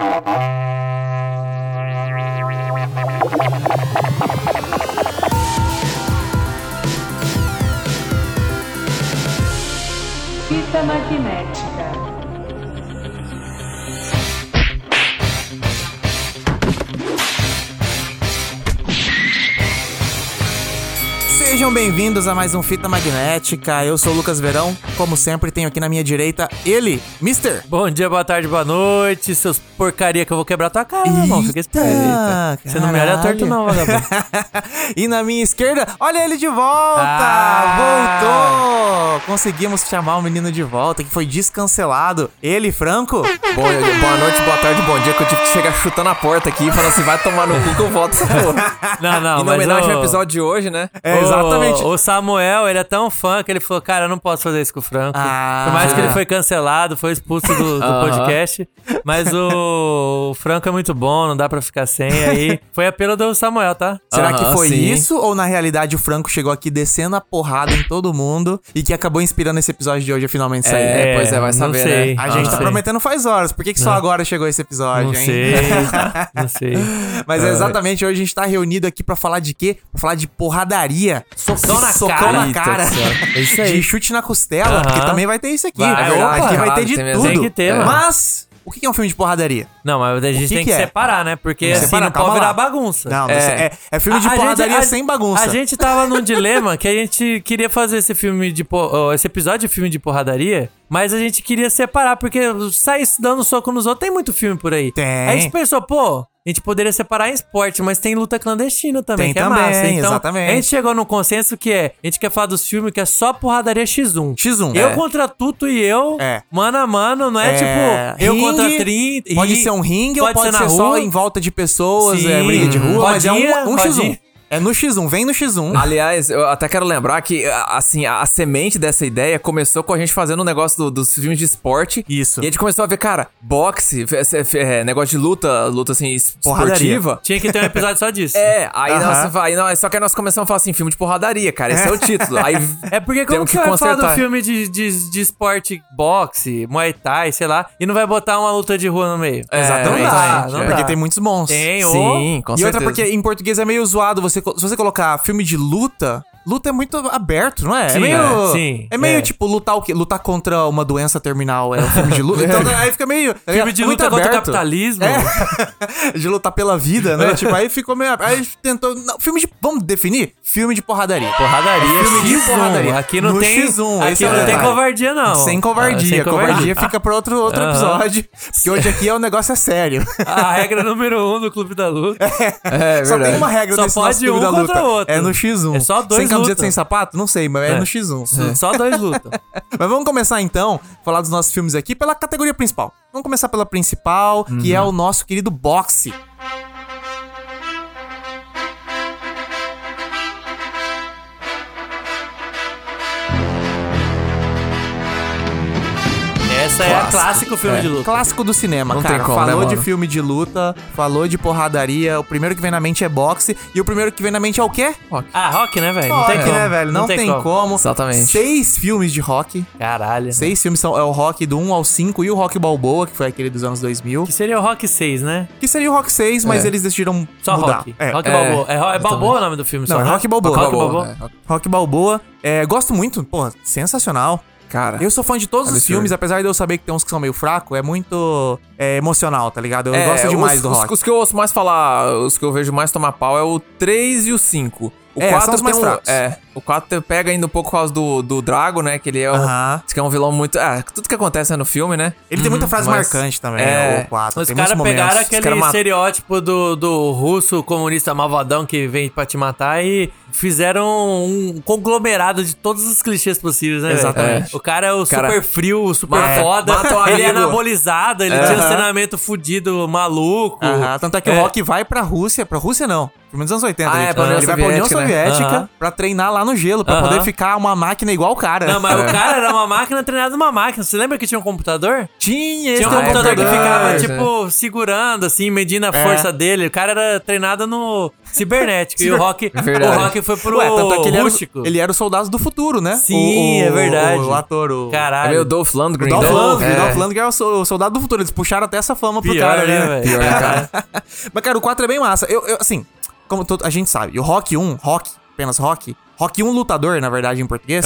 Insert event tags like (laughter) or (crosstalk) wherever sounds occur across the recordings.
Fita bem-vindos a mais um Fita Magnética. Eu sou o Lucas Verão. Como sempre, tenho aqui na minha direita ele, Mister. Bom dia, boa tarde, boa noite, seus porcaria que eu vou quebrar tua cara, irmão. Fica esperto. Você não me olha torto não, vagabundo. (laughs) e na minha esquerda, olha ele de volta! Ah! Voltou! Conseguimos chamar o menino de volta, que foi descancelado. Ele, Franco? Bom, boa noite, boa tarde, bom dia, que eu tive que chegar chutando a porta aqui e falando assim, vai tomar no cu que eu volto essa porra. Não, não, em mas homenagem o- ao episódio de hoje, né? É, exatamente. O, o Samuel, ele é tão fã que ele falou, cara, eu não posso fazer isso com o Franco. Ah. Por mais que ele foi cancelado, foi expulso do, do (laughs) podcast. Mas o, o Franco é muito bom, não dá pra ficar sem. Aí foi apelo do Samuel, tá? Será que Aham, foi sim. isso? Ou na realidade o Franco chegou aqui descendo a porrada em todo mundo e que acabou inspirando esse episódio de hoje a finalmente sair? É, pois é, vai não saber, sei. né? A gente não tá sei. prometendo faz horas. Por que, que só agora chegou esse episódio, Não hein? sei, (laughs) não sei. Mas é exatamente hoje a gente tá reunido aqui pra falar de quê? Pra falar de porradaria. Socão na socão cara. na cara. É isso aí. De chute na costela, Aham. porque também vai ter isso aqui. Vai, É opa. aqui vai ter de tem tudo. Tem que ter, mano. Mas, o que é um filme de porradaria? Não, mas a gente que tem que que é? separar, né? Porque assim, não pode virar bagunça. Não, É. é, é, filme de A- porradaria gente- a- sem bagunça. A gente tava num dilema que a gente queria fazer esse filme de esse episódio de filme de porradaria, mas a gente queria separar porque sair dando soco nos outros tem muito filme por aí. Tem. Aí a gente pensou, pô, a gente poderia separar em esporte, mas tem luta clandestina também, Tem que é também, massa. Então, exatamente. a gente chegou num consenso que é, a gente quer falar dos filmes que é só porradaria X1. X1. Eu É. contra Tuto e eu, É. mano a mano, não é, É, tipo, eu contra 30. Pode ser um ringue ou pode na ser só em volta de pessoas, Sim. é briga de rua, mas é Rodinha, um, um rodinha. X1. É no X1, vem no X1. Aliás, eu até quero lembrar que, a- assim, a, a semente dessa ideia começou com a gente fazendo um negócio do- dos filmes de esporte. Isso. E a gente começou a ver, cara, boxe, f- f- é, negócio de luta, luta assim, esportiva. Tinha que ter um episódio só disso. É, aí Aham. nós, aí nós- só que aí nós começamos a falar assim, filme de porradaria, cara, esse é o título. Aí É porque como que você vai falar do filme de, de, de esporte, boxe, muay thai, sei lá, e não vai botar uma luta de rua no meio? É, não dá, exatamente, não é. dá. Porque tem muitos bons. Tem. Sim, com e certeza. outra porque em português é meio zoado. Você, co- se você colocar filme de luta, luta é muito aberto, não é? é Sim, meio. é, sim, é meio é. tipo lutar o quê? Lutar contra uma doença terminal é um filme de luta. (laughs) então aí fica meio. Filme de muito luta contra o aberto. capitalismo. É. (laughs) de lutar pela vida, né? tipo, aí ficou meio. Aí tentou. Não, filme de. Vamos definir? Filme de porradaria. Porradaria, Filme de X1. porradaria. Aqui não No tem, X1, aqui é não tem covardia não. Sem covardia. Ah, sem covardia. fica pra outro, outro episódio. Porque hoje aqui é o negócio é sério. A regra número um do Clube da Luta. É, Só tem verdade. uma regra Só pode um contra o outro. É no X1. É só dois Sem camiseta, sem sapato? Não sei, mas é, É. no X1. Só dois lutam. (laughs) Mas vamos começar então, falar dos nossos filmes aqui pela categoria principal. Vamos começar pela principal, que Uhum. é o nosso querido boxe. Essa é a clássico filme É, de luta. Clássico do cinema, Não cara. tem como, né, falou de mano? filme de luta, falou de porradaria. O primeiro que vem na mente é boxe. E o primeiro que vem na mente é o quê? Ah, rock, né, velho? Não Rock, tem como. né, velho? Não, tem, como. Exatamente. Seis filmes de rock. Caralho. Seis filmes são é o rock do 1 ao 5 e o rock Balboa, que foi aquele dos anos 2000. Que seria o Rock 6, né? Que seria o rock 6, mas É. eles decidiram Só mudar. Rock. É. Rock É, Balboa. É, é Balboa o nome do filme, Não, só, é né? Rock Balboa. Rock Balboa, Balboa. é. Rock Balboa. É, gosto muito, pô, sensacional. Cara, Eu sou fã de todos os Absurdo. filmes, apesar de eu saber que tem uns que são meio fracos, é muito é, emocional, tá ligado? Eu é, gosto demais os, do os- rock. Os, que eu ouço mais falar, os que eu vejo mais tomar pau é o 3 e o 5. O É, 4 são os mais tem um-. É, o 4 pega ainda um pouco por causa do, do Drago, né? Que ele é, o, Aham. diz que é um vilão muito... É, tudo que acontece é no filme, né? Ele tem muita frase mas- marcante também, é, o 4. Os caras pegaram aquele caras mat- estereótipo do, do russo comunista malvadão que vem pra te matar e fizeram um conglomerado de todos os clichês possíveis, né? Exatamente. O cara é o Cara, super frio, o super mata- foda. mata o ele é anabolizado, ele tinha um treinamento fudido, maluco. Aham, Tanto é que o Rock vai pra Rússia. Pra Rússia não. Filme dos anos 80. Ah, gente. é, pra União ele vai pra União Soviética, né? Pra treinar lá no gelo, pra Aham. poder ficar uma máquina igual o cara. Não, mas o cara era uma máquina treinada numa máquina. Você lembra que tinha um computador? Tinha esse Tinha um Ah, é computador que ficava, é. tipo, segurando, assim, medindo a É. força dele. O cara era treinado no cibernético. e o Rock, Verdade. o Rock foi pro Ué, tanto é que ele era, rústico. o- ele era o soldado do futuro, né? Sim, O- o- é verdade. O, ator, o... É Caralho. meio Dolph Lundgren. Dolph né? Lundgren, É. Dolph Lundgren é o so- o soldado do futuro. Eles puxaram até essa fama pro Pior, cara ali, né, né? velho? Pior, né, cara? (laughs) Mas, cara, o 4 é bem massa. Eu, eu, assim, como todo- a gente sabe, o Rock 1, Rock, apenas Rock, Rock 1 Lutador, na verdade, em português,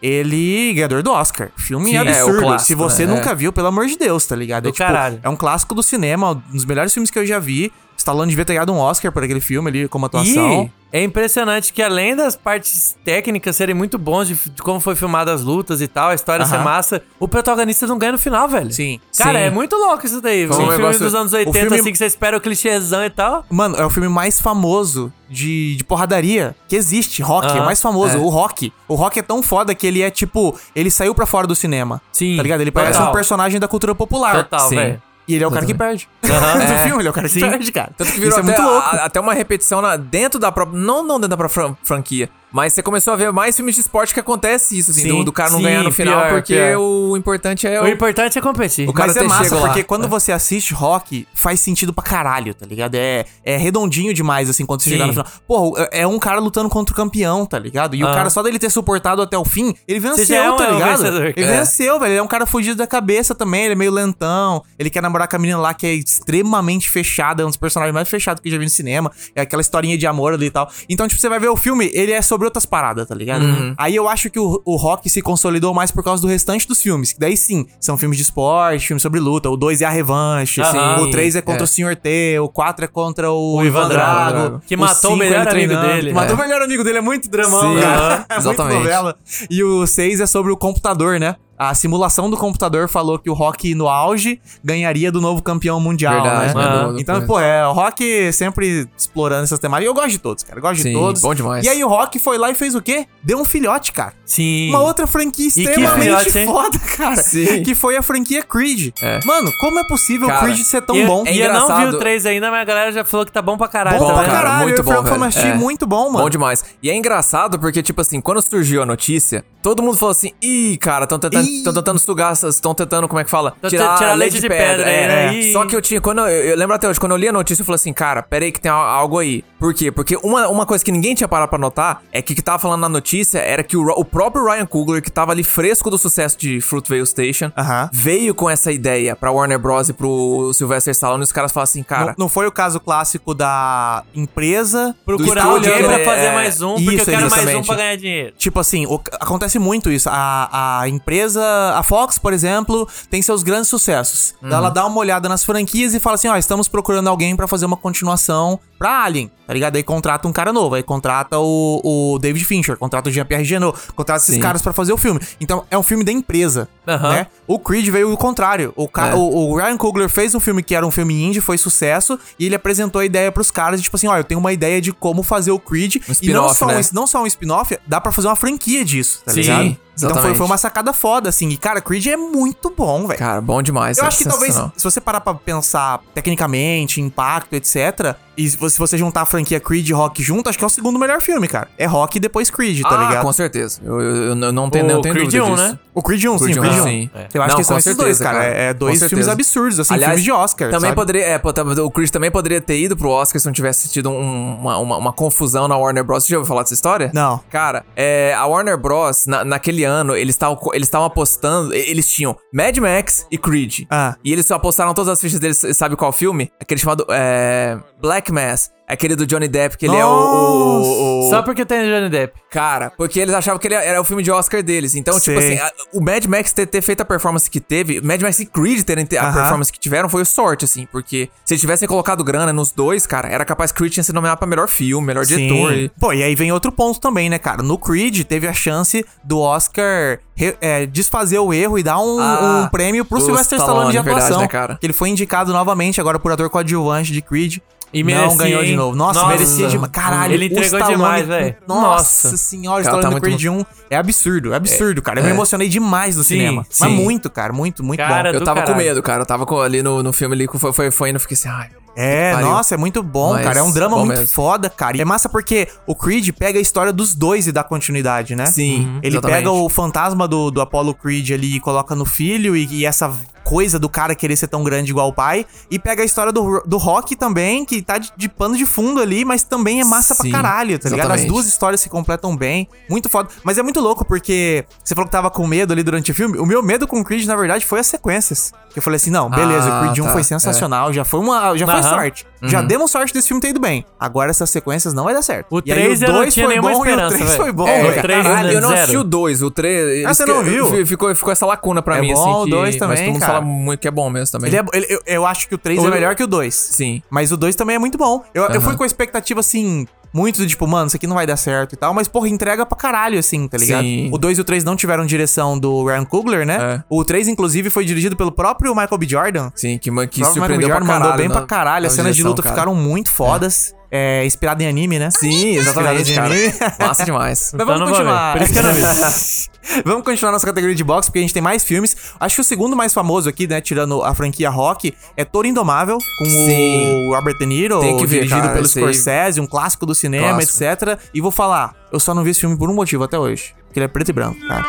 ele ganhador do Oscar. Filme Sim, é, absurdo. o clássico, Se você né? nunca viu, pelo amor de Deus, tá ligado? Do é, tipo, é um clássico do cinema, um dos melhores filmes que eu já vi. Stallone devia ter ganhado um Oscar por aquele filme ali, como atuação. E é impressionante que além das partes técnicas serem muito bons de, de como foi filmada as lutas e tal, a história ser Aham. massa, o protagonista não ganha no final, velho. Sim. Cara, Sim. é muito louco isso daí. Foi um Um filme negócio- dos anos o 80, filme- assim, que você espera o clichêzão e tal. Mano, é o filme mais famoso de, de porradaria que existe. Rock, é o mais famoso. é. O Rock. O Rock é tão foda que ele é tipo. Ele saiu pra fora do cinema. Sim, Tá ligado? Ele parece total. um personagem da cultura popular. Total, velho. E ele é o cara que perde. (laughs) Do É. filme, ele é o cara que Sim. perde, cara. Tanto que virou Isso é até, muito louco. a- até uma repetição na- dentro da própria. Não, não dentro da própria fran- franquia. Mas você começou a ver mais filmes de esporte que acontece isso, assim, Sim, do, do cara não sim, ganhar no final, pior, porque pior. o importante é O importante é competir. O cara Mas é massa, porque quando você assiste rock, faz sentido pra caralho, tá ligado? É, é redondinho demais, assim, quando você Sim. chegar no final. Porra, é é um cara lutando contra o campeão, tá ligado? E o Ah. cara, só dele ter suportado até o fim, ele venceu, é um- tá é um ligado? vencedor. ele É. venceu, velho. Ele é um cara fugido da cabeça também, ele é meio lentão. Ele quer namorar com a menina lá que é extremamente fechada, é um dos personagens mais fechados que eu já vi no cinema. É aquela historinha de amor ali e tal. Então, tipo, você vai ver o filme, ele é sobre outras paradas, tá ligado? Uhum. Aí eu acho que o, o rock se consolidou mais por causa do restante dos filmes. Que daí sim, são filmes de esporte, filmes sobre luta. O 2 é a revanche, Aham. o 3 é contra É. o Sr. T, o 4 é contra o, O Ivan Drago, Drago. que matou o cinco melhor amigo dele. que Matou É. o melhor amigo dele, é muito dramão, Sim, cara. (laughs) É muito novela. E o 6 é sobre o computador, né? A simulação do computador falou que o Rock no auge ganharia do novo campeão mundial, Verdade, né? né? Ah. Então, pô, é, o Rock sempre explorando essas temáticas. E eu gosto de todos, cara. Eu gosto de Sim, todos. bom demais. E aí o Rock foi lá e fez o quê? Deu um filhote, cara. Sim. Uma outra franquia extremamente filhote, foda, cara. Sim. Que foi a franquia Creed. É. Mano, como é possível Cara, o Creed ser tão e, bom? E eu não vi engraçado. o 3 ainda, mas a galera já falou que tá bom pra caralho. Bom Bom, pra cara, caralho. muito eu bom, velho. É. muito bom, mano. Bom demais. E é engraçado porque, tipo assim, quando surgiu a notícia, todo mundo falou assim: ih, cara, estão tentando, Ih. tão tentando sugar, estão tentando, como é que fala? Tentando tirar leite de pedra, é. né? É. Só que eu tinha, quando eu, eu lembro até hoje, quando eu li a notícia, eu falei assim, cara, pera aí que tem al- algo aí. Por quê? Porque uma, uma coisa que ninguém tinha parado pra notar é que o que tava falando na notícia era que o, o próprio Ryan Coogler, que tava ali fresco do sucesso de Fruitvale Station, Aham. veio com essa ideia pra Warner Bros. e pro Sylvester Stallone, e os caras falaram assim, cara. Não, não foi o caso clássico da empresa Procurar alguém pra é, fazer mais um, porque isso, eu quero mais um exatamente. pra ganhar dinheiro. Tipo assim, o- acontece muito isso. A, a empresa, a Fox, por exemplo, tem seus grandes sucessos. Uhum. Ela dá uma olhada nas franquias e fala assim: ó, estamos procurando alguém pra fazer uma continuação pra Alien, tá ligado? Aí contrata um cara novo, aí contrata o, o David Fincher, contrata o Jean-Pierre Genot, contrata esses Sim. caras pra fazer o filme. Então é um filme da empresa, Aham. né? O Creed veio o contrário. O, ca- É. o, o Ryan Coogler fez um filme que era um filme indie, foi sucesso, e ele apresentou a ideia pros caras, tipo assim, ó, eu tenho uma ideia de como fazer o Creed. e não só, né? um, não só um spin-off, dá pra fazer uma franquia disso, tá Sim, ligado? Então foi, exatamente. foi uma sacada foda, assim. E, cara, Creed é muito bom, velho. Cara, bom demais. Eu é acho que talvez, se você parar pra pensar tecnicamente, impacto, etc., e se você, juntar a franquia Creed e Rock junto, acho que é o segundo melhor filme, cara. É Rock e depois Creed, tá ah, ligado? com certeza. Eu, eu- eu não tenho, O não tenho Creed dúvida 1, disso. né? O Creed 1, sim, Creed o Creed 1, 1. sim. Eu acho Não, que são com esses certeza, dois, cara. cara. É Com dois certeza. filmes absurdos, assim, Aliás, filmes de Oscar, Também sabe? poderia, é, o Chris também poderia ter ido pro Oscar se não tivesse tido um- uma, uma, uma confusão na Warner Bros. Você já ouviu falar dessa história? Não. Cara, é, a Warner Bros, na- naquele ano, eles estavam eles apostando, eles tinham Mad Max e Creed. Ah. E eles só apostaram todas as fichas deles, sabe qual filme? Aquele chamado é, Black Mass. Aquele do Johnny Depp, que ele é o- o, o- Só porque tem Johnny Depp. Cara, porque eles achavam que ele era o filme de Oscar deles. Então, tipo Sei. assim, a- o Mad Max ter, ter feito a performance que teve, Mad Max e Creed terem te- a Aham. performance que tiveram, foi sorte, assim. Porque se eles tivessem colocado grana nos dois, cara, era capaz Creed tinha sido nomeado pra melhor filme, melhor diretor. Sim. E... Pô, e aí vem outro ponto também, né, cara? No Creed teve a chance do Oscar re- é, desfazer o erro e dar um, Ah, um prêmio pro Sylvester Stallone de Stallone, verdade, atuação. né, cara? Que ele foi indicado novamente agora por ator coadjuvante de Creed. E não merecia, ganhou de hein? novo. Nossa, Nossa. merecia demais. Caralho, Ele entregou Stallone- demais, velho. Nossa, Nossa. senhora, o Stallone tá do muito Creed 1 é absurdo, é absurdo, cara. Eu me emocionei demais no Sim, cinema. sim. Mas muito, cara, muito, muito Cara, bom. Eu tava com caralho. medo, cara. Eu tava com- ali no, no filme ali, foi, foi, foi indo, fiquei assim, ai, É, nossa, é muito bom, Mas cara. É um drama muito mesmo. foda, cara. E é massa porque o Creed pega a história dos dois e dá continuidade, né? Sim, Ele exatamente. pega o fantasma do, do Apollo Creed ali e coloca no filho e, e essa coisa do cara querer ser tão grande igual o pai. E pega a história do, do Rock também, que tá de, de pano de fundo ali, mas também é massa Sim, pra caralho, tá ligado? As exatamente. duas histórias se completam bem. Muito foda. Mas é muito louco porque você falou que tava com medo ali durante o filme. O meu medo com o Creed, na verdade, foi as sequências. Que eu falei assim: não, beleza, Ah, o Creed 1 tá, foi sensacional, já foi uma. Já foi Sorte. Já Uhum. demos sorte desse filme ter ido bem. Agora essas sequências não vai dar certo. O E aí 3 eu não dois tinha foi nenhuma bom e o 3 velho. foi bom, É, o três Caralho, eu não zero. assisti o 2. O 3. Ah, você não viu? Ficou, ficou essa lacuna pra É mim, bom assim. o que- dois Mas também, todo mundo cara. fala muito que é bom mesmo também. Ele é- ele- eu, eu acho que o 3 O- é melhor que o 2. Sim. Mas o 2 também é muito bom. Eu, eu Aham. fui com a expectativa, assim, muito do tipo, mano, isso aqui não vai dar certo e tal. Mas, porra, entrega pra caralho, assim, tá ligado? Sim. O 2 e o 3 não tiveram direção do Ryan Coogler, né? É. O 3, inclusive, foi dirigido pelo próprio Michael B. Jordan. Sim, que, que O próprio Michael B. surpreendeu pra Jordan caralho. mandou bem na- pra caralho. As cenas de direção, luta cara. ficaram muito fodas. É, inspirado em anime, né? Sim, exatamente, cara. em anime. Massa demais. (laughs) Mas vamos ver. continuar. Por isso que eu não (laughs) vi. (laughs) vamos continuar nossa categoria de boxe, porque a gente tem mais filmes. Acho que o segundo mais famoso aqui, né, tirando a franquia Rock, é Toro Indomável, com Sim. o Robert De Niro, Tem que ver, dirigido cara, pelo Scorsese, um clássico do cinema, Clássico. etc. E vou falar, eu só não vi esse filme por um motivo até hoje. Que ele é preto e branco, cara.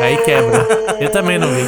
É. Aí quebra. Eu também não vi.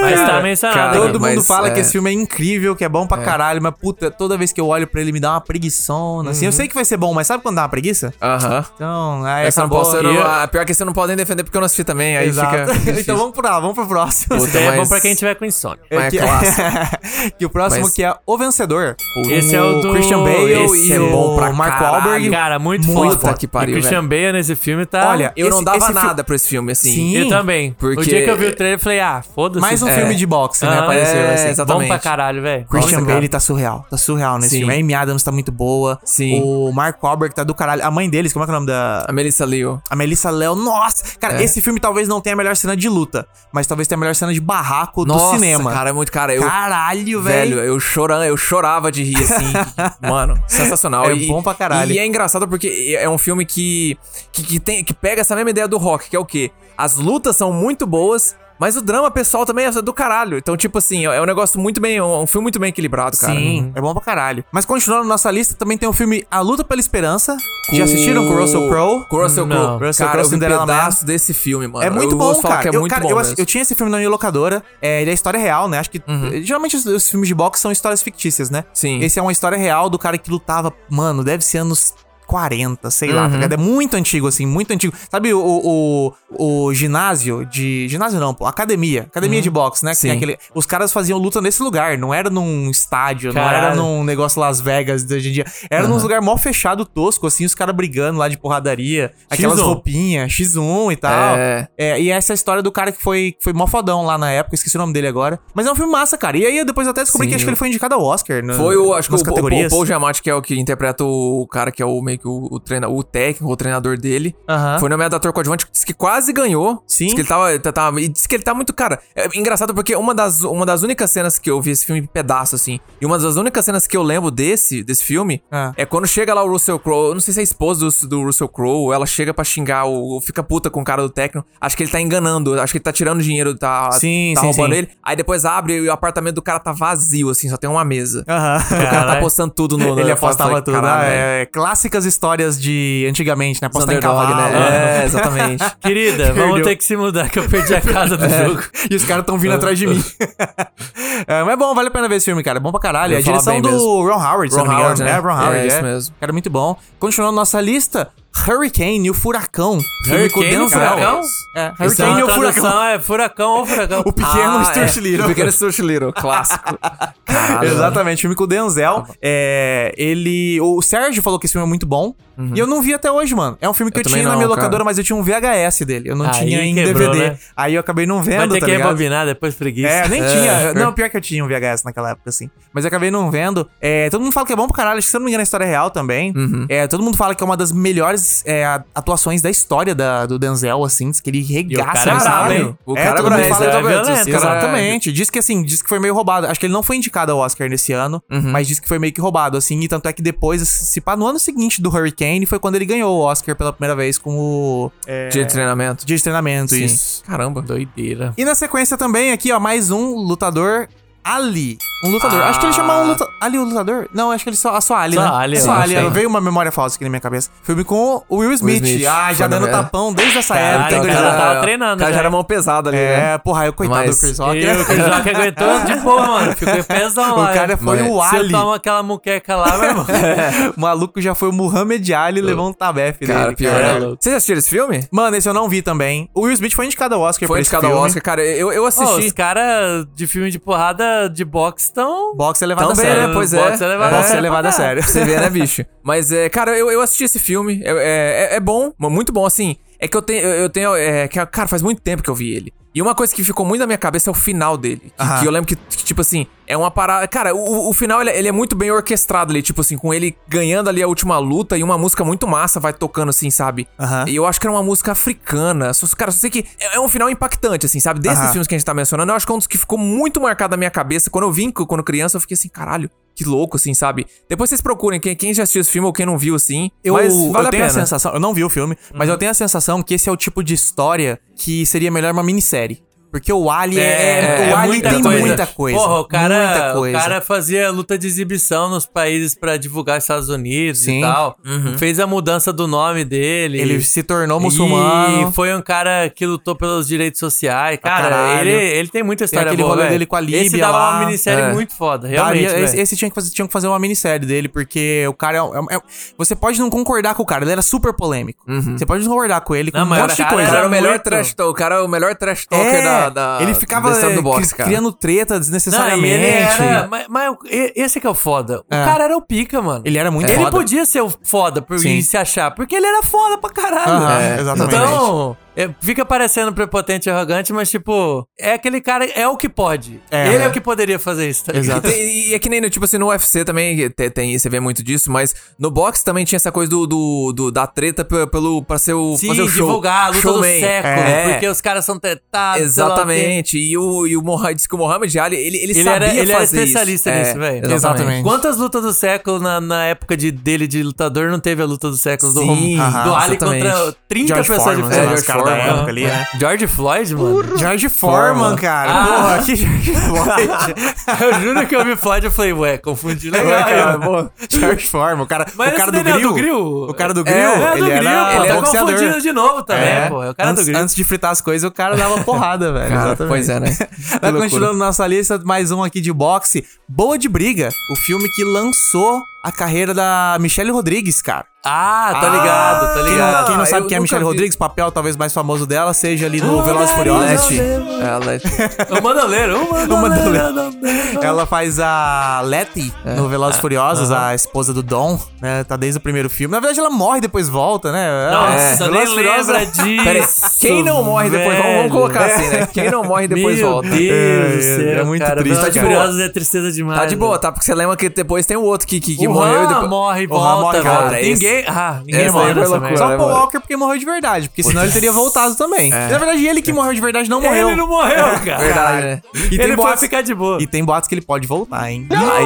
Mas tá mencionado. cara. Todo mundo mas, fala é- que esse filme é incrível, que é bom pra caralho, mas puta, toda vez que eu olho pra ele me dá uma preguiçona. Assim, eu sei que vai ser bom, mas sabe quando dá uma preguiça? Aham. Então, aí Essa não posso, eu não, pior que você não pode nem defender porque eu não assisti também, aí Exato. fica (laughs) difícil. então vamos pra lá, vamos pro próximo. Puta, Isso aí é bom mas- pra quem tiver com insônia. Mas é que, (laughs) que o próximo Mas- que é O Vencedor. Esse é o do- Christian Bale esse e é o bom pra Mark. Wahlberg. Cara, muito, Muito foda. que pariu, e Christian Bale nesse filme tá... Olha, Eu não dava esse fi- nada pra esse filme, assim. Sim. Eu também. Porque- O dia que eu vi o trailer, eu falei, ah, foda-se. Mais um É. filme de boxe, né? Apareceu É, assim. exatamente. Bom pra caralho, velho. Christian Nossa, Bale cara. tá surreal. Tá surreal nesse Sim. filme. A Amy Adams tá muito boa. Sim. O Mark Wahlberg tá do caralho. A mãe deles, como é que é o nome da... A Melissa Leo. A Melissa Leo. Nossa! Cara, É. esse filme talvez não tenha a melhor cena de luta, mas talvez tenha a melhor cena de barraco Nossa, do cinema. cara, é muito... Cara, eu... Caralho, Velho, velho. eu chorando, eu chorava de rir, assim. (laughs) Mano, sensacional. É E- bom pra caralho. E é engraçado porque é um filme que, que, que tem, que pega essa mesma ideia do rock, que é o quê? As lutas são muito boas, mas o drama pessoal também é do caralho. Então, tipo assim, é um negócio muito bem. É um filme muito bem equilibrado, cara. Sim, é bom pra caralho. Mas continuando nossa lista, também tem o filme A Luta pela Esperança. Já assistiram com o Russell Crowe? Com o Russell. Crowe. Russell Cara, Crowe, eu vi um Cinderella Man. pedaço desse filme, mano. É muito eu bom, cara. é eu, muito cara, bom eu, eu tinha esse filme na minha locadora. É, ele é história real, né? Acho que Uhum. geralmente os, os filmes de boxe são histórias fictícias, né? Sim. Esse é uma história real do cara que lutava, mano, deve ser anos 40, sei lá, tá Uhum. ligado? É muito antigo, assim, muito antigo. Sabe o, o, o ginásio de. Ginásio não, pô, academia. Academia de boxe, né? Uhum. Sim. aquele, os caras faziam luta nesse lugar, não era num estádio, não era Caralho. num negócio Las Vegas de hoje em dia. Era num lugar mó fechado, tosco, assim, os caras brigando lá de porradaria, aquelas X1. roupinhas, X1 e tal. É. É, e essa é a história do cara que foi, que foi mó fodão lá na época, esqueci o nome dele agora. Mas é um filme massa, cara. E aí eu depois até descobri Sim, que acho que ele foi indicado ao Oscar. na- Foi o, acho que o, o, categorias. o Paul Giamatti, que é o que interpreta o cara que é o meio que o, o, treina, o técnico, o treinador dele. Aham. Foi nomeado ator coadjuvante, disse que quase ganhou. Sim. Disse que ele tava, tá- tava- e disse que ele tá muito, cara, é engraçado porque uma das, uma das únicas cenas que eu vi esse filme em pedaço, assim, e uma das únicas cenas que eu lembro desse, desse filme, Ah. é quando chega lá o Russell Crowe, eu não sei se é a esposa do, do Russell Crowe, ela chega pra xingar, o, fica puta com o cara do técnico, acho que ele tá enganando, acho que ele tá tirando dinheiro, tá, Sim, tá sim, roubando sim. ele, aí depois abre e o apartamento do cara tá vazio, assim, só tem uma mesa. Aham. O cara tá Caralho. apostando tudo no... no Ele apostava tudo. caralho, velho. é, clássicas histórias de antigamente, né? Apostar em cavalo. né? É, exatamente. (laughs) Querida, vamos Perdeu. ter que se mudar, que eu perdi a casa do (laughs) jogo. E os caras tão vindo atrás de mim. (laughs) é, mas é bom, vale a pena ver esse filme, cara. É bom pra caralho. Eu É a direção do mesmo. Ron Howard, Ron não me engano. Howard, né? É, Ron Howard, É, é. isso mesmo. Cara, muito bom. Continuando nossa lista, Hurricane e o Furacão. Filme com Hurricane e o. Furacão? É, Hurricane e o Furacão. é furacão ou furacão. O pequeno Ah, Stuart é. Little. O pequeno Stuart Little, clássico. (laughs) Caralho. Exatamente, filme com o Denzel. É, ele. O Sérgio falou que esse filme é muito bom. E eu não vi até hoje, mano. É um filme que eu, Eu tinha na não, minha cara. locadora, mas eu tinha um VHS dele. Eu não Aí tinha em quebrou, DVD. né? Aí eu acabei não vendo, Vai ter tá que ligado? rebobinar depois preguiça. É, nem É. tinha. Não, pior que eu tinha um VHS naquela época, assim. Mas eu acabei não vendo. É, todo mundo fala que é bom pra caralho. Acho que se eu não me engano, a história é real também. Uhum. É, todo mundo fala que é uma das melhores é, a- atuações da história da, do Denzel, assim. Diz que ele regaça cara é hein? O É, cara todo é fala que é violento, Exatamente. cara. Exatamente. Diz que assim, diz que foi meio roubado. Acho que ele não foi indicado ao Oscar nesse ano, Uhum. mas diz que foi meio que roubado, assim. E tanto é que depois, se pá, no ano seguinte do Hurricane, foi quando ele ganhou o Oscar pela primeira vez com o. É, Dia de treinamento. dia de treinamento, Sim. isso. Caramba. Doideira. E na sequência também, aqui, ó, mais um lutador Ali. Um lutador. Acho que ele chama um lutador. Ali o lutador? Não, acho que ele só, só Ali, Só né? Ali, só eu Ali. sei. Veio uma memória falsa aqui na minha cabeça. Filme com o Will Smith. Smith. Ah, já dando tapão desde essa época. hein, o cara gurizada? tava treinando, O cara já já. era mão pesada ali, né? É, porra, eu coitado Mas- do Chris Rock. o Chris Rock (laughs) aguentou de boa, mano. Ficou pesão lá. O cara foi Mas- o Se eu Ali. tomo aquela muqueca lá, meu irmão. (laughs) O maluco já foi o Muhammad Ali levou um tabefe Cara, dele. pior. cara. né? Vocês assistiram esse filme? Mano, esse eu não vi também. O Will Smith foi indicado ao Oscar Foi indicado ao. Oscar. Cara, eu, eu assisti. os caras de filme de porrada de boxe estão. Boxe é levado a Também, sério. né? Pois é. Boxe é levado a Boxe é sério levado pra a sério. Você vê, né, bicho? Mas, é, cara, eu, eu assisti esse filme. É, é, é bom, muito bom, assim. É que eu tenho. Eu tenho. É, que, cara, faz muito tempo que eu vi ele. E uma coisa que ficou muito na minha cabeça é o final dele. Que, que eu lembro que, que, tipo assim, é uma parada. Cara, o, o final ele, ele é muito bem orquestrado ali, tipo assim, com ele ganhando ali a última luta e uma música muito massa vai tocando, assim, sabe? Aham. E eu acho que era uma música africana. Cara, só sei que é é um final impactante, assim, sabe? Desses Aham. filmes que a gente tá mencionando, eu acho que é um dos que ficou muito marcado na minha cabeça. Quando eu vim, quando criança, eu fiquei assim, caralho, que louco, assim, sabe? Depois vocês procurem quem, quem já assistiu esse filme ou quem não viu, assim. Eu, mas eu vale a tenho pena. Uhum. a sensação, eu não vi o filme, mas eu tenho a sensação que esse é o tipo de história que seria melhor uma minissérie. Porque o Ali é, É, o Ali muita tem coisa. muita coisa. Porra, o cara, coisa. o cara fazia luta de exibição nos países pra divulgar Estados Unidos Sim. e tal. Fez a mudança do nome dele. Ele se tornou muçulmano. E foi um cara que lutou pelos direitos sociais. Cara, ele, ele tem muita história aquele boa, rolê dele com a Líbia Esse dava lá. uma minissérie É. muito foda, realmente, Daria- esse, esse tinha que fazer, tinha que fazer uma minissérie dele, porque o cara é, é um- Você pode não concordar com o cara, ele era super polêmico. Você pode não concordar com ele com Não, um monte o de coisa. era o melhor trash talk, o cara é o melhor trash talker É, da, da- ele ficava é, do boxe, cri- criando treta Não, desnecessariamente. ele era. Mas, mas esse que é o foda. O É. cara era o pica, mano. Ele era muito Ele foda. podia ser o foda por Sim. se achar, porque ele era foda pra caralho. É. exatamente. Então, é, fica parecendo prepotente e arrogante, mas tipo, é aquele cara, é o que pode. É. Ele é o que poderia fazer isso, tá? Exato. E, e é que nem, no- tipo assim, no UFC também tem, tem- você vê muito disso, mas no boxe também tinha essa coisa do, do- do- da treta pe- pelo, pra ser o, Sim, fazer o show. divulgar a luta showman. do século, É. porque os caras são tretados. Exatamente. E o, e o Mohamed, diz que o Mohamed Ali, ele, ele, Ele sabia era, ele era fazer especialista isso. nisso, É, velho. Exatamente. Quantas lutas do século na, na época de, dele de lutador não teve a luta do século do, Sim, do aham, Ali exatamente. contra 30 George pessoas diferentes. sei lá, É, caras da George época ali, né? George Floyd, mano. George Foreman, cara. Ah. Porra, que George (laughs) Floyd. eu juro que eu vi Floyd e falei, ué, confundi legal. Cara, pô, George Foreman, o cara, Mas o cara esse do não é grill, do grill? O cara do grill, É, ele do grill, era pô. Tá boxeador. confundindo de novo também, pô. É o cara antes, do grill. antes de fritar as coisas, o cara dava porrada, velho. Cara, exatamente. pois é, né? (laughs) Mas loucura. continuando nossa lista, mais um aqui de boxe. Boa de Briga, o filme que lançou a carreira da Michelle Rodrigues, cara. Ah, tá ligado, tá Quem não, ligado. quem não Ah, sabe quem é Michelle vi. Rodrigues, o papel talvez mais famoso dela seja ali no Oh, Velozes e Furiosos. É, a Leste. (laughs) O Mandoleiro, o O Mandoleiro. Mandoleiro. Ela faz a Letty no Velozes e Furiosos, a esposa do Dom, né? Tá desde o primeiro filme. Na verdade, ela morre e depois volta, né? Nossa, É. nem Velozes e Furiosos- lembra (laughs) disso. Quem não morre depois, vamos, vamos colocar assim, né? Quem não morre depois Meu volta. Deus É, do é, céu, é muito cara. triste, Velozes cara. Furiosos é tristeza demais. Tá de boa, velho. tá? Porque você lembra que depois tem o outro que, que, que o morreu e depois... morre e volta, morre, cara, esse- Ninguém... Ah, ninguém essa morre loucura, merda. Só né, o Paul? Walker porque morreu de verdade, porque senão ele teria voltado também. Na verdade, ele que morreu de verdade não morreu. Ele não morreu, (laughs) cara. Verdade, né? E tem Ele foi boatos- ficar de boa. E tem boatos que ele pode voltar, hein? Ai,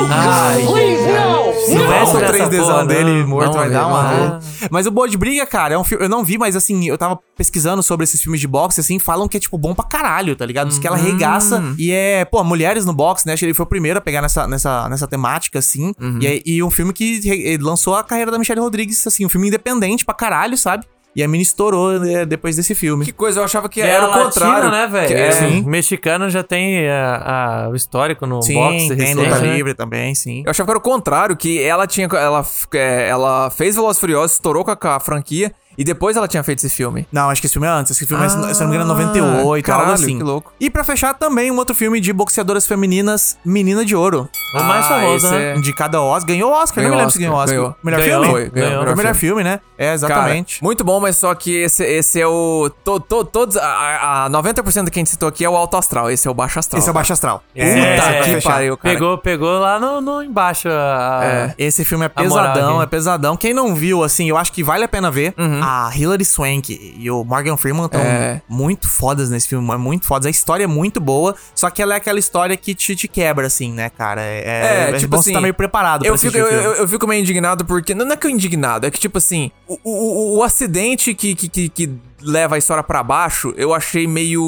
Se Não, tivesse o nessa 3Dzão porra, dele não. morto, vai dar uma raiva. Mas o Boa de Briga, cara, é um filme. Eu não vi, mas assim, eu tava pesquisando sobre esses filmes de boxe, assim, falam que é, tipo, bom pra caralho, tá ligado? Diz que ela Uhum. regaça. E é, pô, mulheres no boxe, né? Acho que ele foi o primeiro a pegar nessa, nessa, nessa temática, assim. Uhum. E, é- e um filme que re- lançou a carreira da Michelle Rodrigues, assim, um filme independente pra caralho, sabe? E a mina estourou né, depois desse filme. Que coisa, eu achava que E era o contrário. né, velho? Que- É, Sim. Mexicano já tem a, a- o histórico no Sim, boxe tem luta né? livre também, sim. Eu achava que era o contrário, que ela tinha. Ela, ela fez Velozes e Furiosos, estourou com a, com a franquia e depois ela tinha feito esse filme. Não, acho que esse filme é antes. Esse filme é, se Ah, não me engano, é 98, caralho, algo assim. que louco. E pra fechar também um outro filme de boxeadoras femininas, Menina de Ouro. O mais Ah, famoso, esse né? é- Indicado ao Oscar. Ganhou o Oscar, não Ganhou me lembro se ganhou o Oscar. Ganhou. Melhor Ganhou. filme? Foi, ganhou. Ganhou. Melhor filme, né? É, exatamente. Cara, muito bom, mas só que esse, esse é o. To, to- todos, a, a 90% do que a gente citou aqui é o alto astral. Esse é o baixo astral. Esse é o Baixo Astral. É, Puta é, que pariu, cara. Pegou, pegou lá no, no embaixo. a- É. Esse filme é moral pesadão, é pesadão. Quem não viu, assim, eu acho que vale a pena ver. Uhum. A Hilary Swank e o Morgan Freeman estão É. muito fodas nesse filme, é muito fodas. A história é muito boa, só que ela é aquela história que te, te quebra, assim, né, cara? É, É, tipo bom assim, você tá meio preparado Eu pra fico, eu, o filme. eu, eu fico meio indignado porque. Não é que eu indignado, é que, tipo assim, o, o, o- o acidente que, que, que, que leva a história pra baixo, eu achei meio.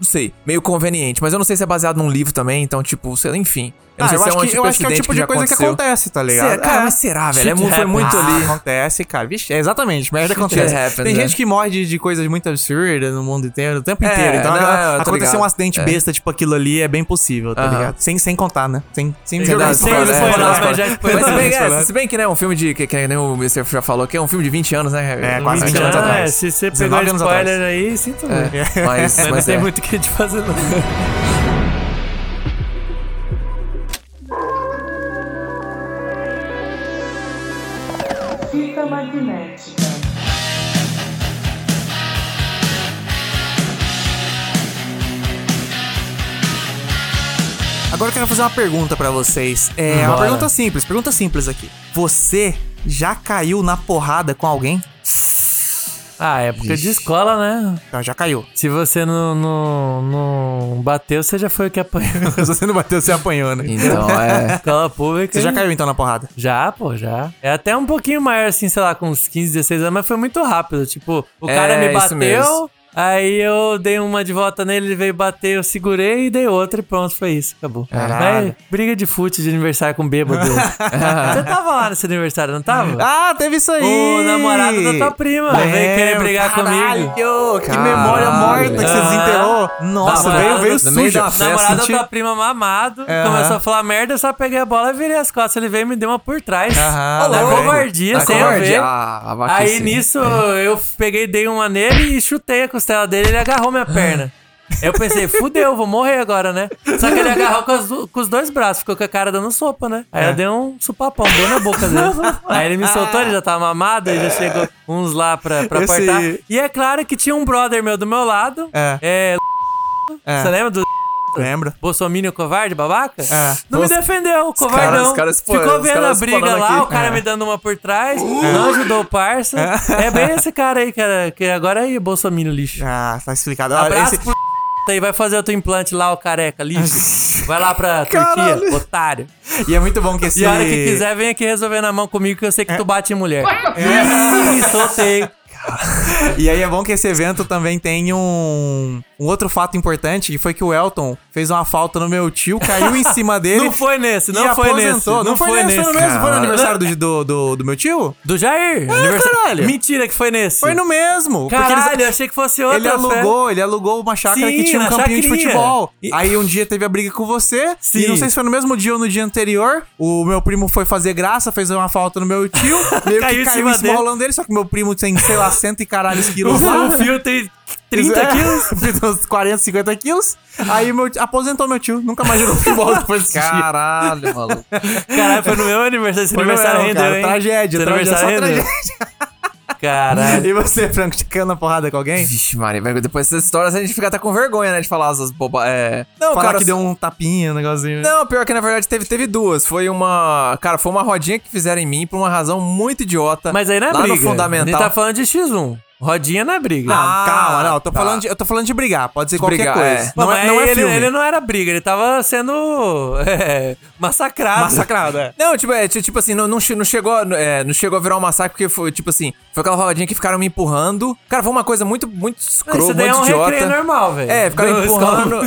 Não sei, meio conveniente. Mas eu não sei se é baseado num livro também, então, tipo, sei, enfim. Eu não Ah, sei eu, se acho é um que, eu acho que é o tipo de coisa que acontece, tá ligado? Será? Cara, É. mas será, velho? É, Shit mu- foi muito Ah, ali. Acontece, cara. Vixe, é exatamente. Merda acontece. happens, Tem né? gente que morre de, de coisas muito absurdas no mundo inteiro, o tempo É, inteiro. Então, não, acontecer um acidente É. besta, tipo aquilo ali, é bem possível, tá Aham. ligado? Sem, sem contar, né? Sem, sem Sem dar spoiler, É. Mas se bem, (laughs) é, que, né, um filme de. Que, que nem o Mr. já falou, que é um filme de 20 anos, né? É, quase 20 Ah, anos atrás. se você pegou 19 anos spoiler atrás. aí, sinto É, muito. mas, (laughs) Mas não tem é. muito o que te fazer, não. Fita magnética. Agora eu quero fazer uma pergunta pra vocês. É uma Bora. pergunta simples, pergunta simples aqui. Você já caiu na porrada com alguém? Ah, época de escola, né? Então, já caiu. Se você não, não, não bateu, você já foi o que apanhou. (laughs) Se você não bateu, você apanhou, né? Então, é. Escola pública. Você já caiu então na porrada? Já, pô, já. É até um pouquinho maior, assim, sei lá, com uns 15, 16 anos, mas foi muito rápido. Tipo, o É, cara me isso bateu, mesmo. Aí eu dei uma de volta nele, ele veio bater, eu segurei e dei outra e pronto, foi isso, acabou. Caralho. Briga de fute de aniversário com bêbado. (laughs) Você tava lá nesse aniversário, não tava? Ah, teve isso aí! O namorado da tua prima veio querer brigar Caralho, comigo. Que Caralho. memória morta que você desenterrou. Nossa, Namorado veio, veio no meio suja. da senti- da prima mamado, Aham. começou a falar merda, eu só peguei a bola e virei as costas. Ele veio e me deu uma por trás. Aham, na covardia, sem eu ver. ah. Aí nisso eu peguei, dei uma nele e chutei a costela dele, ele agarrou minha perna. Eu pensei, fudeu, vou morrer agora, né? Só que ele (laughs) agarrou com, as com os dois braços, ficou com a cara dando sopa, né? Aí eu dei um supapão, deu na boca dele. (laughs) Aí ele me soltou, ele já tava mamado, aí já chegou uns lá pra, pra Esse-. E é claro que tinha um brother meu do meu lado. É. É. É. Você lembra do Lembra? Bolsominion covarde, babaca? É. Não me defendeu, covardão. expo- Ficou vendo a briga lá, aqui. o cara É. me dando uma por trás, não ajudou o parça. É bem esse cara aí, cara, que agora aí, Bolsominion lixo. Ah, tá explicado. Ah, Abraço esse- pro (laughs) aí, vai fazer outro implante lá, o careca, lixo. (laughs) Vai lá pra Caralho. Turquia, otário. E é muito bom que esse... E a hora que quiser, vem aqui resolver na mão comigo, que eu sei que tu bate em mulher. Ih, soltei. (laughs) E aí é bom que esse evento também tem um, um outro fato importante, foi que o Elton fez uma falta no meu tio, caiu em cima (laughs) dele. Não foi nesse, não foi nesse. aposentou. Não, foi, nesse, foi no mesmo? Foi no aniversário do, do, do, do meu tio? Do Jair. caralho. Mentira que foi nesse. Foi no mesmo. porque eles- Caralho, eu achei que fosse outra Ele fé. alugou, ele alugou uma chácara Sim, que tinha um campinho de futebol. E- Aí um dia teve a briga com você. Sim. E não sei se foi no mesmo dia ou no dia anterior. O meu primo foi fazer graça, fez uma falta no meu tio. (laughs) Meio Caiu que caiu em cima dele. dele. Só que meu primo tem, sei lá, cento e caralhos (laughs) quilos lá. O fio tem 30 É, quilos. (laughs) Fez uns 40, 50 quilos. Aí meu, aposentou meu tio. Nunca mais jogou futebol (laughs) depois desse dia. Caralho, maluco. Caralho, foi no meu aniversário. Esse Foi aniversário meu, rendeu, cara. hein? Tragédia, tragédia, aniversário só rendeu. (laughs) Caralho. E você, Franco, te caiu na porrada com alguém? Vixe, Maria, depois dessas histórias a gente fica até com vergonha, né, de falar essas bobagens. É... Não, Falar cara, que deu um tapinha, um negocinho. Não, pior que na verdade teve, teve duas. Foi uma. Cara, foi uma rodinha que fizeram em mim por uma razão muito idiota. Mas aí não é lá briga. no fundamental. Ele tá falando de X1. Rodinha não é briga. Não, Ah, calma, não. Eu tô, tá. falando de, eu tô falando de brigar. Pode ser qualquer brigar, coisa. é. Não, mas é, não é ele, filme. ele não era briga, ele tava sendo (laughs) é, massacrado. Massacrado, é. Não, tipo, é, ti- tipo assim, não, não, che- não chegou, é, não chegou a virar um massacre, porque foi, tipo assim, foi aquela rodinha que ficaram me empurrando. Cara, foi uma coisa muito, muito Mas escroto, Isso daí é um idiota. recreio normal, velho. É, ficaram No empurrando.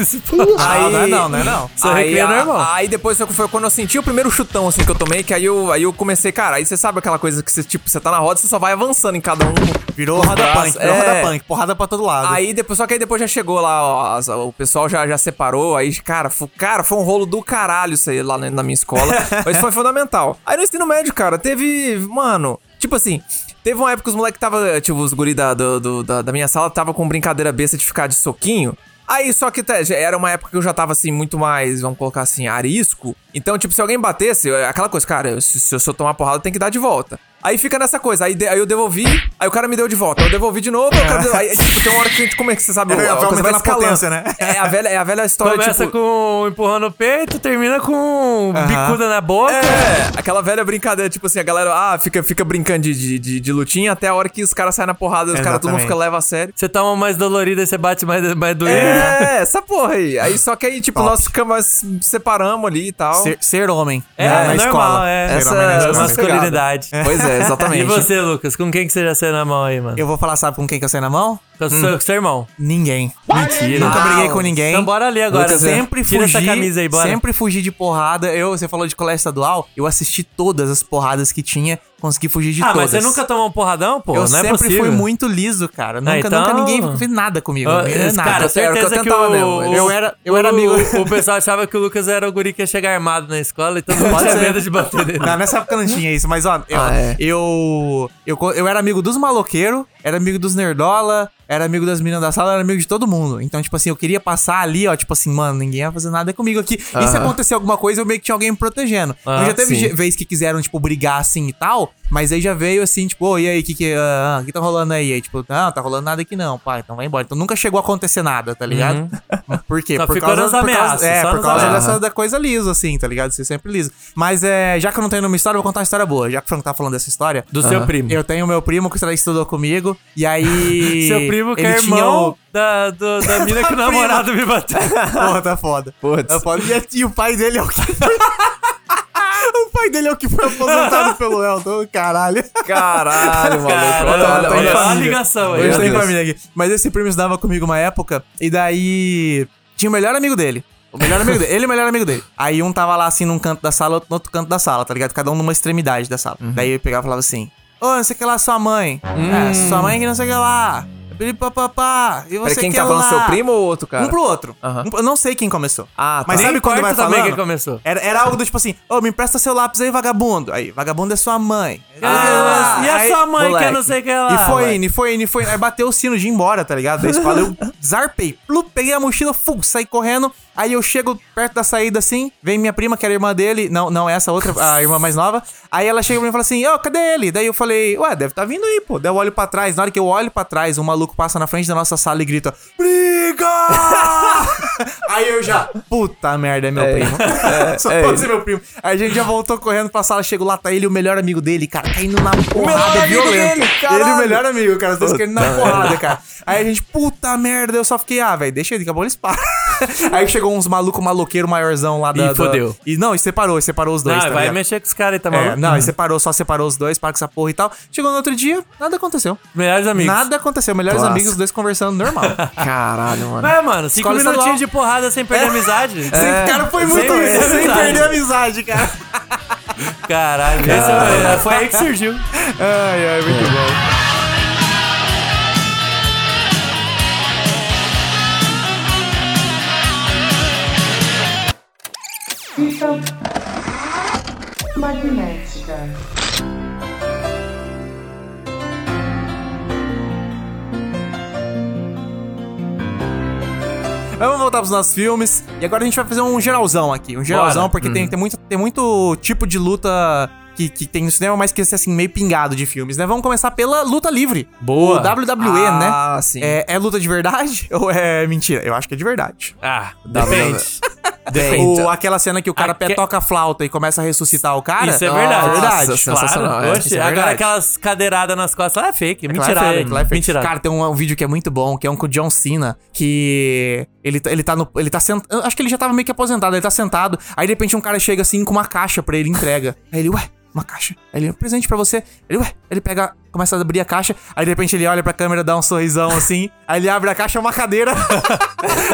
Ah, (laughs) não é não, não é não. Isso é aí, recreio a- normal. aí depois foi, quando eu senti o primeiro chutão, assim, que eu tomei, que aí eu, aí eu comecei, cara, aí você sabe aquela coisa que você, tipo, você tá na roda, você só vai avançando em cada um. Virou roda braços. punk, virou É. roda punk. Porrada pra todo lado. Aí depois, só que aí depois já chegou lá, ó, o pessoal já, já separou, aí, cara, foi, cara, foi um rolo do caralho isso aí lá na, na minha escola, (laughs) mas foi fundamental. Aí no ensino médio, cara, teve, mano, tipo assim, teve uma época que os moleques tava, tipo, os guri da, do- da, da minha sala tava com brincadeira besta de ficar de soquinho, Aí, só que tá, era uma época que eu já tava, assim, muito mais, vamos colocar assim, arisco. Então, tipo, se alguém batesse, eu- aquela coisa, cara, se, se eu tomar porrada, tem que dar de volta. Aí fica nessa coisa, aí, de- aí eu devolvi, aí o cara me deu de volta, eu devolvi de novo, cara deu, aí, tipo, tem uma hora que a gente, como é que você sabe, É, vai a coisa vai a escalando. potência, né? É a velha, é a velha história, Começa tipo... com empurrando o peito, termina com bicuda na boca. É, aquela velha brincadeira, tipo assim, a galera, ah, fica, fica brincando de, de, de, de lutinha até a hora que os caras saem na porrada, os caras, todo mundo fica leva a sério. Você toma mais dolorida e você bate mais, mais doído. É, essa porra aí. Aí só que aí, tipo, Top. nós ficamos, separamos ali e tal. Ser, ser homem. É, na normal, escola. é. Essa- na essa- masculinidade. Pois é, (laughs) exatamente. E você, Lucas? Com quem que você já saiu na mão aí, mano? Eu vou falar, sabe com quem que eu saí na mão? Com o seu, seu irmão. Ninguém. Mentira. Nunca briguei com ninguém. Então bora ali agora. Lucas, sempre Tira fugi, essa camisa aí, bora. sempre fugi de porrada. Eu, você falou de colégio estadual, eu assisti todas as porradas que tinha, consegui fugir de Ah, todas. mas você nunca tomou um porradão, pô? Eu não é sempre possível. fui muito liso, cara. Nunca, então- nunca ninguém fez nada comigo. Ah, nada. cara, certeza eu que tentava o, mesmo. o- Eu era- eu era o- amigo- O pessoal achava que o Lucas era o guri que ia chegar armado na escola e todo (laughs) mundo Pode tinha ser. medo de bater nele. Não, nessa época não tinha isso, mas ó, eu, Ah, é. eu, eu, eu era amigo dos maloqueiros, era amigo dos nerdola, era amigo das meninas da sala, era amigo de todo mundo. Então, tipo assim, eu queria passar ali, ó, tipo assim, mano, ninguém ia fazer nada comigo aqui. E se acontecer alguma coisa, eu meio que tinha alguém me protegendo. Ah, então já teve sim. ge- vez que quiseram, tipo, brigar assim e tal, mas aí já veio assim, tipo, ô, e aí, o que que, ah, ah, que tá rolando aí? Aí, tipo, não, tá rolando nada aqui não, pai, então vai embora. Então nunca chegou a acontecer nada, tá ligado? (laughs) Por quê? Uhum. Só por causa, nas por causa- ameaças, É, por causa ameaças. dessa da coisa liso, assim, tá ligado? Ser sempre liso. Mas é, já que eu não tenho nenhuma história, eu vou contar uma história boa. Já que o Franco tá falando dessa história. Do seu primo. Eu tenho meu primo que estudou comigo, e aí. (laughs) Seu primo que ele é irmão o- da, do- da (laughs) mina que o namorado me bateu. Porra, tá foda. Putz. Tá foda. E, e o pai dele é o que. O pai dele é o que foi aposentado pelo Elton. Caralho. Caralho, maluco. Cara, Olha, olha, olha olha. a ligação aí. Hoje tem família aqui. Mas esse primo estudava comigo uma época, e daí. Tinha o melhor amigo dele. O melhor amigo dele. Ele e o melhor amigo dele. Aí um tava lá assim num canto da sala, outro no outro canto da sala, tá ligado? Cada um numa extremidade da sala. Daí ele pegava e falava assim: Ô, não sei o que lá, sua mãe. É, sua mãe que não sei o que lá. Papapá. E você Peraí, quem que tá falando? lá? Seu primo ou outro cara? Um pro outro. Aham. Um- eu não sei quem começou. Ah, tá. Mas Nem sabe quando vai importa também falando? quem começou. Era, era algo do tipo assim, ô, me empresta seu lápis aí, vagabundo. Aí, vagabundo é sua mãe. Ah, e a sua mãe que moleque. eu não sei o que lá. e foi indo, e foi indo, e foi indo. Aí bateu o sino de ir embora, tá ligado? Da escola. Eu zarpei. Plup, peguei a mochila, fu, saí correndo. Aí eu chego perto da saída assim, vem minha prima, que era irmã dele. Não, não, essa outra, a irmã mais nova. Aí ela chega pra mim e fala assim: Ô, cadê ele? Daí eu falei: Ué, deve tá vindo aí, pô. Daí eu olho pra trás. Na hora que eu olho pra trás, um maluco passa na frente da nossa sala e grita: Briga! (laughs) aí eu já, puta merda, é meu É, primo. (laughs) Só é pode ele. ser meu primo. Aí a gente já voltou correndo pra sala, chegou lá, tá ele o melhor amigo dele, cara, caindo na melhor porrada amigo violenta. dele, ele o melhor amigo, cara, os dois caindo na porrada, cara. Aí a gente, puta merda, eu só fiquei, ah, velho, deixa ele, acabou eles param. (laughs) Aí chegou uns maluco maloqueiro maiorzão lá da. Da- fodeu. E não, e separou, e separou os dois. Não, tá vai ligado? mexer com os caras aí, tá É, maluco? não, e separou, só separou os dois, para com essa porra e tal. Chegou no outro dia, nada aconteceu. Melhores amigos. Nada aconteceu. Melhores Clássico. amigos, os dois conversando normal. (laughs) Caralho, mano. É, mano, cinco Escola minutinhos estadual. de porrada sem perder a amizade. (laughs) Esse cara foi muito Sem isso, perder sem amizade. perder a amizade, cara. Caralho, esse é- foi aí que surgiu. Ai, ai, muito bom. Fita magnética. Mas vamos voltar pros nossos filmes. E agora a gente vai fazer um geralzão aqui. Um geralzão, Bora. porque tem, tem, muito, tem muito tipo de luta que, que tem no cinema, mas que é assim, meio pingado de filmes, né? Vamos começar pela luta livre. Boa. O WWE, Ah, né? sim. É, é luta de verdade (laughs) ou é mentira? Eu acho que é de verdade. Ah, depende. Ou aquela cena que o cara Aque- pé toca a flauta e começa a ressuscitar o cara. Isso é verdade. É verdade. Nossa, sensacional. Claro, é. oxe, é agora verdade. aquelas cadeiradas nas costas, ah, é fake, é fake, claro, é fake. mentirada. Cara, tem um, um vídeo que é muito bom, que é um com o John Cena, que ele, tá- ele tá no. Ele tá sentado. Acho que ele já tava meio que aposentado, ele tá sentado. Aí de repente um cara chega assim com uma caixa pra ele entrega. Aí ele, ué, uma caixa. Aí ele, um presente pra você. Ele, ué, ele pega, começa a abrir a caixa. Aí de repente ele olha pra câmera, dá um sorrisão assim. aí ele abre a caixa, é uma cadeira.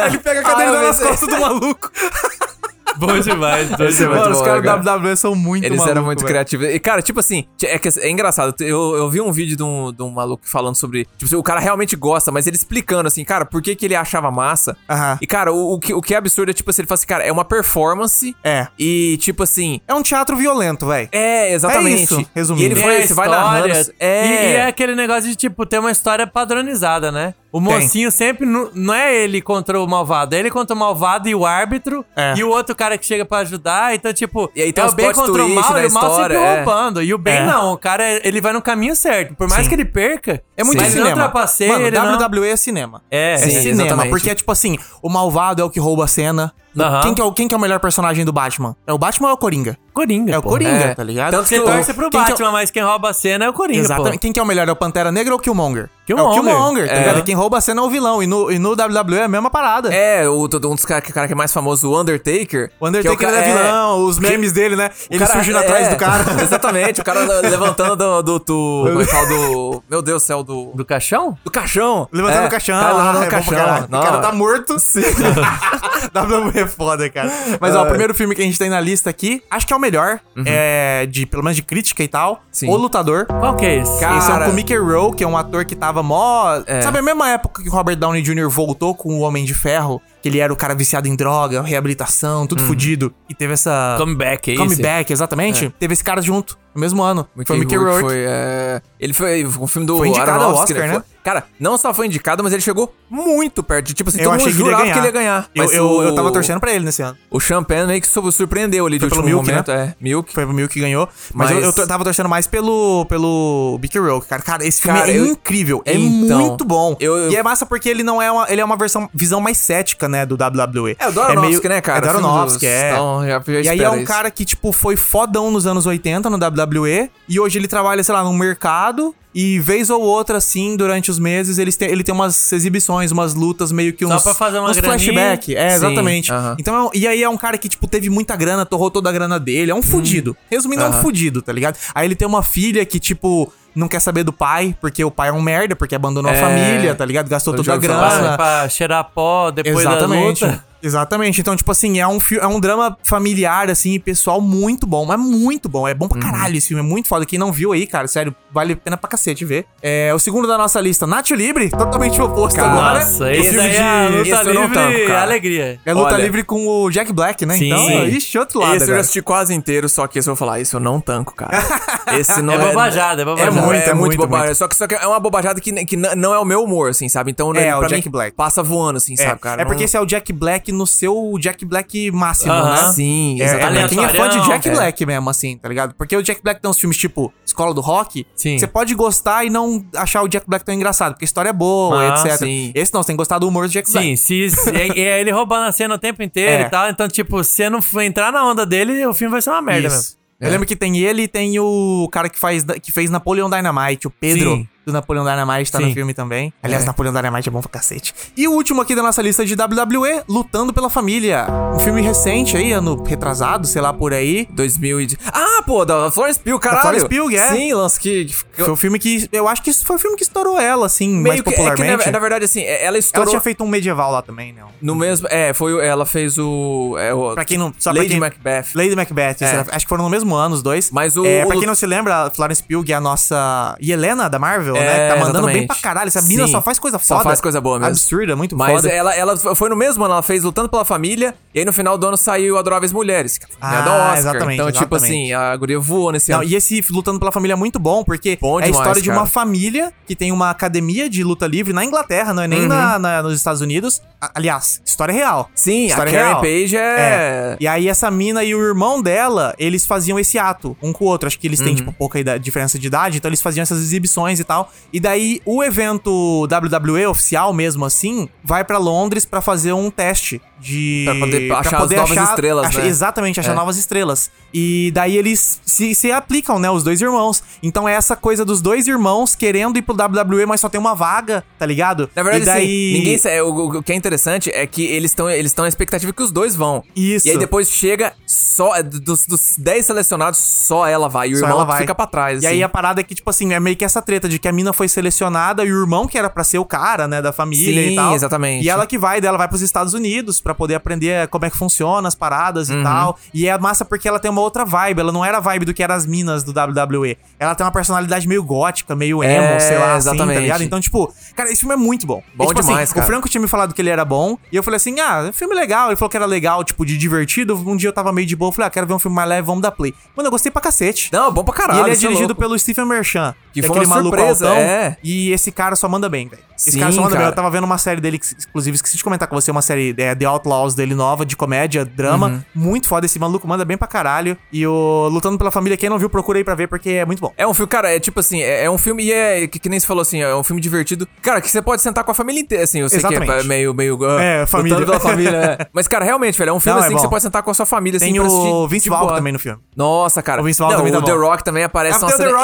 aí (laughs) ele pega a cadeira Ah, e dá nas costas do maluco. (laughs) (laughs) Bom demais, bom é demais. muito Mano, os caras cara. da WWE são muito Eles maluco, eram muito velho. criativos. E, cara, tipo assim, é, que é engraçado. Eu, eu vi um vídeo de um, de um maluco falando sobre. Tipo, assim, o cara realmente gosta, mas ele explicando assim, cara, por que, que ele achava massa. Aham. E, cara, o, o, que, o que é absurdo é, tipo assim, ele fala assim, cara, é uma performance. É. E, tipo assim. É um teatro violento, velho. É, exatamente. É isso, resumindo. E ele foi, a você vai história, narrando. E, e é aquele negócio de, tipo, ter uma história padronizada, né? O mocinho sempre nu- não é ele contra o malvado, é ele contra o malvado e o árbitro, É. e o outro cara que chega pra ajudar. Então, tipo, E aí tem é o bem contra o mal e o mal sempre é. roubando. E o bem É. não, o cara ele vai no caminho certo. Por mais Sim. que ele perca, É muito mas ele cinema. não trapaceia, Mano, ele não... WWE é cinema. É, É sim, cinema, exatamente. porque é tipo assim, o malvado é o que rouba a cena, Aham. Quem, que é o, quem que é o melhor personagem do Batman? É o Batman ou é o Coringa? Coringa, É o pô. Coringa, É. tá ligado? Tanto Você que torce pro quem que é o- Batman, mas quem rouba a cena é o Coringa, Exatamente. pô. Quem que é o melhor? É o Pantera Negra ou o Killmonger? Killmonger. É o Killmonger, tá É. ligado? Quem rouba a cena é o vilão. E no, e no WWE é a mesma parada. É, o, um dos caras cara que é mais famoso, o Undertaker. O Undertaker é o é, ca- vilão, os memes dele, né? Ele cara- surgindo é, atrás do cara. (laughs) Exatamente, o cara levantando do. do, do é? Do. Meu Deus do céu, do. Do caixão? Do caixão. Levantando É, o caixão. Cara, levantando ah, o é caixão. O Não, cara tá morto. Sim. (laughs) WWE é foda, cara. Mas ó, o primeiro filme que a gente tem na lista aqui, acho que é o melhor, é de pelo menos de crítica e tal. Sim. O Lutador. Qual que é esse? Cara, Esse é um com o Mickey Rowe, que é um ator que tava mó. É. Sabe a mesma época que o Robert Downey Jr. voltou com o Homem de Ferro? Que ele era o cara viciado em droga, reabilitação, tudo fudido. E teve essa. Comeback, é esse? Comeback, exatamente. Teve esse cara junto, no mesmo ano. foi o Mickey Rourke. Foi, é, ele foi o filme do Foi indicado ao Oscar, né? Foi- Cara, não só foi indicado, mas ele chegou muito perto. Tipo assim, Eu todo achei mundo que ele jurava ganhar. que ele ia ganhar. Eu, Mas eu, o, eu tava torcendo pra ele nesse ano. O Champagne meio que su- surpreendeu ali de Foi pelo último Milk, momento. É, Milk. Foi o Milk que ganhou. Mas, Mas- eu, eu tava torcendo mais pelo, pelo Mickey Rourke, cara. Cara, esse filme Cara, é eu- incrível. É Então, muito bom. eu- eu- E é massa porque ele não é uma... Ele é uma versão, visão mais cética, né, do WWE. É, o do Aronofsky, meio- né, cara? É do O filme Aronofsky, dos- é. Então, já, já E aí é um cara que, tipo, foi fodão nos anos 80 no WWE. E hoje ele trabalha, sei lá, no mercado. E vez ou outra, assim, durante os meses, eles têm, ele tem umas exibições, umas lutas, meio que Só uns, pra fazer uma uns graninha. flashback. É, Sim, exatamente. aham. Então, é e aí é um cara que, tipo, teve muita grana, torrou toda a grana dele. É um fudido. Resumindo, é um fudido, tá ligado? Aí ele tem uma filha que, tipo, não quer saber do pai, porque o pai é um merda, porque abandonou a É. família, tá ligado? Gastou toda a grana. pra cheirar pó depois Exatamente. da luta. Exatamente. Então, tipo assim, é um, é um drama familiar, assim, e pessoal muito bom. Mas muito bom. É bom Uhum. pra caralho esse filme. É muito foda. Quem não viu aí, cara, sério, vale a pena pra cacete ver. É o segundo da nossa lista, Nacho Libre, totalmente oposto Cara, agora. Nossa, O esse filme aí de- é luta eu livre cara. alegria. É luta Olha. livre com o Jack Black, né? Sim. Então, ixi, outro lado Esse eu agora. assisti quase inteiro, só que esse eu vou falar, esse eu não tanco, cara. (laughs) Esse não É é... bobajada, é bobajada. É muito, muito, é muito, muito, bobajada. Só que, só que é uma bobajada que, que não é o meu humor, assim, sabe? Então, É, o pra Jack mim, Black. passa voando, assim, É, sabe, cara? é porque esse é o Jack Black no seu Jack Black máximo, Aham. né? Sim, É, é pra exatamente. quem é fã de Jack É. Black mesmo, assim, tá ligado? Porque o Jack Black tem uns filmes tipo Escola do Rock. Sim. Você pode gostar e não achar o Jack Black tão engraçado, porque a história é boa, Ah, etc. sim. Esse não, você tem que gostar do humor do Jack Black. Sim, se, se- é, é ele roubando a cena o tempo inteiro É. e tal. Então, tipo, se você não for entrar na onda dele, o filme vai ser uma merda mesmo. Isso. Eu lembro que tem ele e tem o cara que, faz, que fez Napoleon Dynamite, o Pedro Sim. Do Napoleon Dynamite, tá no Sim. filme também. Aliás, Napoleon Dynamite é bom pra cacete. E o último aqui da nossa lista de WWE, Lutando pela Família. Um filme recente aí, ano retrasado, sei lá, por aí. 2000 e... Ah, pô, da Florence Pugh, caralho. Florence Pugh, é. Sim, lance que... que- Foi o filme que. Eu acho que foi o filme que estourou ela, assim, mais meio que, é que, popularmente. na, na verdade, assim, ela Ela estourou... tinha feito um medieval lá também, né? No mesmo... É, foi... Ela fez o... É, o Pra quem não. Só Lady quem- Macbeth. Lady Macbeth. É. acho que foram no mesmo ano os dois. Mas o- É, pra quem não se lembra, a Florence Pugh é a nossa. Helena da Marvel, É, né? Que tá mandando bem exatamente. pra caralho. Essa menina Sim. só faz coisa Só foda. faz coisa boa mesmo. Absurda, muito Mas foda. ela, ela foi no mesmo ano, ela fez Lutando pela Família, e aí no final do ano saiu Adoráveis Mulheres, que é Ah, da Oscar. exatamente, então, tipo exatamente. assim, a guria voou nesse Não, ano. e esse Lutando pela Família é muito bom, porque Bom é a história de uma cara. família que tem uma academia de luta livre na Inglaterra, não é Uhum. nem na, na- nos Estados Unidos. A- Aliás, história real. Sim, a história Karen real. Page é... E aí essa mina e o irmão dela, eles faziam esse ato, um com o outro. Acho que eles têm, Uhum. tipo, pouca ida- diferença de idade, então eles faziam essas exibições e tal. E daí o evento WWE oficial mesmo assim, vai pra Londres pra fazer um teste de Pra poder achar as novas estrelas, achar- né? Exatamente, achar É. novas estrelas. E daí eles se, se aplicam, né, os dois irmãos. Então é essa coisa dos dois irmãos querendo ir pro WWE, mas só tem uma vaga, tá ligado? Na verdade, e daí... assim, ninguém sa- o, o- o que é interessante é que eles estão eles estão na expectativa que os dois vão. Isso. E aí depois chega só é, dos, dos 10 selecionados, só ela vai. E o Só irmão fica pra trás. E assim. aí a parada é que, tipo assim, é meio que essa treta de que a mina foi selecionada e o irmão, que era pra ser o cara, né, da família Sim, e tal. exatamente. E ela que vai, dela vai pros Estados Unidos pra poder aprender como é que funciona as paradas Uhum. e tal. E é massa porque ela tem uma outra vibe. Ela não era a vibe do que eram as minas do WWE. Ela tem uma personalidade meio gótica, meio emo, É, sei lá, assim, tá exatamente. ligado? Então, tipo, cara, esse filme é muito bom. Bom E, tipo demais, assim, cara. O Franco tinha me falado que ele era bom. E eu falei assim, ah, filme legal. Ele falou que era legal, tipo, de divertido. Um dia eu tava meio de boa. Eu falei, ah, quero ver um filme mais leve, vamos dar play. Mano, eu gostei pra cacete. Não, bom pra caralho. E ele é isso dirigido louco. pelo Stephen Merchant. Que é foi aquele uma surpresa é. E esse cara só manda bem, velho. Esse Sim, cara só manda bem. cara. Eu tava vendo uma série dele, que, inclusive, esqueci de comentar com você, uma série é, The Outlaws dele nova, de comédia, drama. Uhum. Muito foda. Esse maluco manda bem pra caralho. E o Lutando pela Família, quem não viu, procura aí pra ver, porque é muito bom. É um filme, cara, é tipo assim, é, é um filme e é, que, que nem você falou assim, é um filme divertido. Cara, que você pode sentar com a família inteira, assim, eu sei que Exatamente. é meio, meio... ah, É, família. lutando pela família, é. (laughs) Mas, cara, realmente, velho, é um filme Não, é assim que bom. você pode sentar com a sua família, assim, Tem o Vince de Vaughn boa. também no filme. Nossa, cara. O Vince Vaughn também o The. Rock também aparece, Ah, nossa, tem o The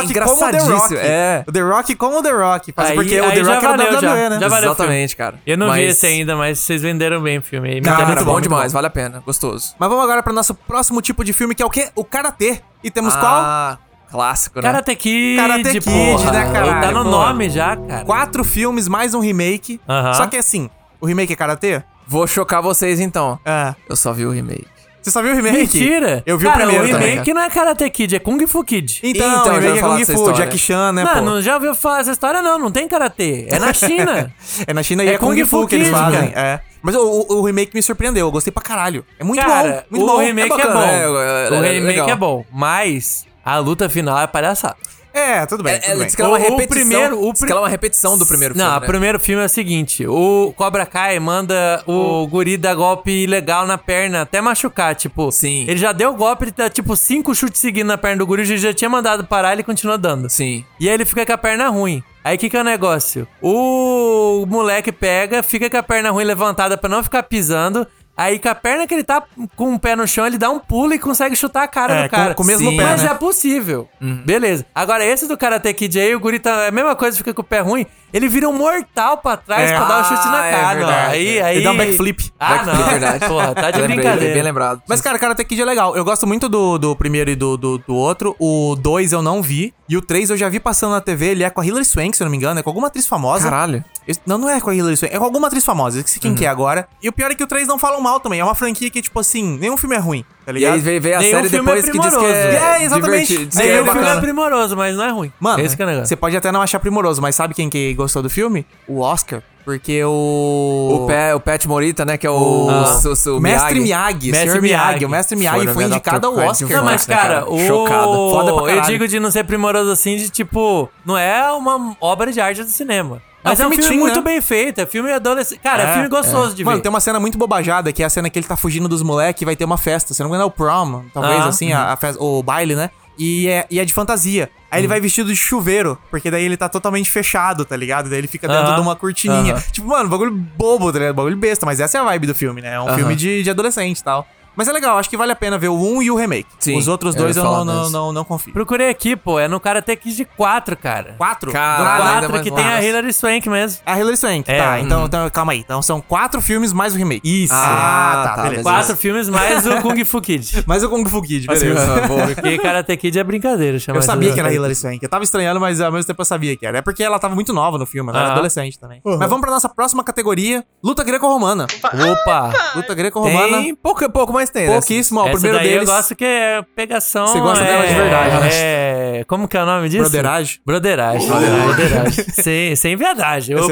é o The. Rock. O The Rock como o The Rock. Faz- Aí- porque o aí The já Rock era valeu, WWE, já. né? Já valeu o Exatamente, cara. Eu não vi Mas- esse ainda, mas vocês venderam bem o filme. aí. Cara, Cara, bom muito demais, bom. vale a pena, gostoso. Mas vamos agora pro nosso próximo tipo de filme, que é o quê? O Karatê. E temos qual? Ah, clássico, né? Karate Kid, Karate Kid, porra. né, caralho? Tá no Porra. nome já, cara. Quatro filmes, mais um remake. Aham. Só que assim, o remake é Karatê? Vou chocar vocês, então. É. Eu só vi o remake. Você só viu o remake? Mentira. Eu vi cara, o primeiro o também. remake não é Karate Kid, é Kung Fu Kid. Então, Então, o já remake é Kung Fu, história. Jackie Chan, né, não, pô? não já ouviu falar essa história não, não tem Karatê. É na China. (laughs) É na China e É é, Kung, Kung Fu Fu que eles fazem. cara. É. Mas o, o- o remake me surpreendeu, eu gostei pra caralho. É muito cara, bom, muito o bom. remake é, bacana, bom. é, é, o é remake legal. é bom, mas a luta final é palhaçada. É, tudo bem, É, tudo é, bem. diz que ela é uma O- o repetição. primeiro- o ela é uma repetição do primeiro Não, filme, o né? primeiro filme é o seguinte: o Cobra Kai manda o guri dar golpe ilegal na perna até machucar. Tipo, Sim. ele já deu golpe, ele dá tipo cinco chutes seguindo na perna do guri, ele já tinha mandado parar e ele continua dando. Sim. E aí ele fica com a perna ruim. Aí o que, que é o negócio? O moleque pega, fica com a perna ruim levantada pra não ficar pisando. Aí com a perna que ele tá com o pé no chão, ele dá um pulo e consegue chutar a cara É, do cara. com- com o mesmo Sim. pé, Mas né? é possível. Beleza. Agora, esse do Karate Kid aí, o guri tá. É a mesma coisa, fica com o pé ruim. Ele vira um mortal pra trás É. pra dar um chute na Ah, é cara. ó. verdade. aí, aí... Ele dá um backflip. Ah, Backflip, não. verdade. Porra, tá de Lembrei, brincadeira. Bem lembrado. Mas, cara, Karate Kid é legal. Eu gosto muito do, do primeiro e do, do, do outro. O 2 eu não vi. E o 3 eu já vi passando na TV. Ele é com a Hilary Swank, se eu não me engano. É com alguma atriz famosa. Caralho. Não, não é com a Hilary Swank. É com alguma atriz famosa. Eu esqueci quem Uhum. que é agora. E o pior é que o 3 não falam mal também. É uma franquia que, tipo assim, nenhum filme é ruim, tá E ligado? aí veio, veio a Nenhum série filme é depois que diz que primoroso. é, É, exatamente. diz é o filme é primoroso, mas não é ruim. Mano, esse que é negócio. você pode até não achar primoroso, mas sabe quem que gostou do filme? O Oscar. Porque o... O, Pé, o Pat Morita, né, que é o, Ah. o, o, O Mestre Miyagi. Miyagi, Mestre. Miyagi. Miyagi. O Mestre Foi Miyagi no foi Medal indicado ao Oscar. Credit Não, mas né, cara? cara, o... Chocado. Foda pra eu caralho. digo de não ser primoroso assim, de tipo, não é uma obra de arte do cinema. Mas é um filme muito né? bem feito, é filme adolescente. Cara, é, É, filme gostoso de ver. Mano, tem uma cena muito bobajada, que é a cena que ele tá fugindo dos moleques e vai ter uma festa. Se não engano é o prom, talvez, Ah, assim, a, a festa- o baile, né? E é, e é de fantasia. Aí ele vai vestido de chuveiro, porque daí ele tá totalmente fechado, tá ligado? Daí ele fica dentro Aham. de uma cortininha. Aham. Tipo, mano, bagulho bobo, tá ligado? Bagulho besta, mas essa é a vibe do filme, né? É um Aham. filme de, de adolescente e tal. Mas é legal, acho que vale a pena ver o 1 e o remake. Sim, Os outros eu dois ia eu, não, não, não, não confio. Procurei aqui, pô, é no Karate Kid 4, cara. Quatro? Caralho, Do nada. ainda 4 mais que tem a. Hilary Swank mesmo. É a Hilary Swank. É, tá, uhum. então, então calma aí. Então são quatro filmes mais o remake. Isso. Ah, Ah, tá, tá, beleza. Quatro filmes mais o (laughs) Kung Fu Kid. Mais o Kung Fu Kid, Assim, beleza. ah, boa. (laughs) Porque Karate Kid é brincadeira, chama Eu sabia que era Hilary Swank. Eu tava estranhando, mas ao mesmo tempo eu sabia que era. É porque ela tava muito nova no filme, ela era Aham. adolescente também. Mas vamos pra nossa próxima categoria: luta greco-romana. Opa! Luta greco-romana. Tem pouco, pouco mais tem, né? Pouquíssimo, ó. O Essa primeiro daí deles. eu gosto que é pegação. Você gosta é, dela de verdade, né? É. Como que é o nome disso? Broderagem. Broderagem. Broderagem. sem, sem viadagem. Opa,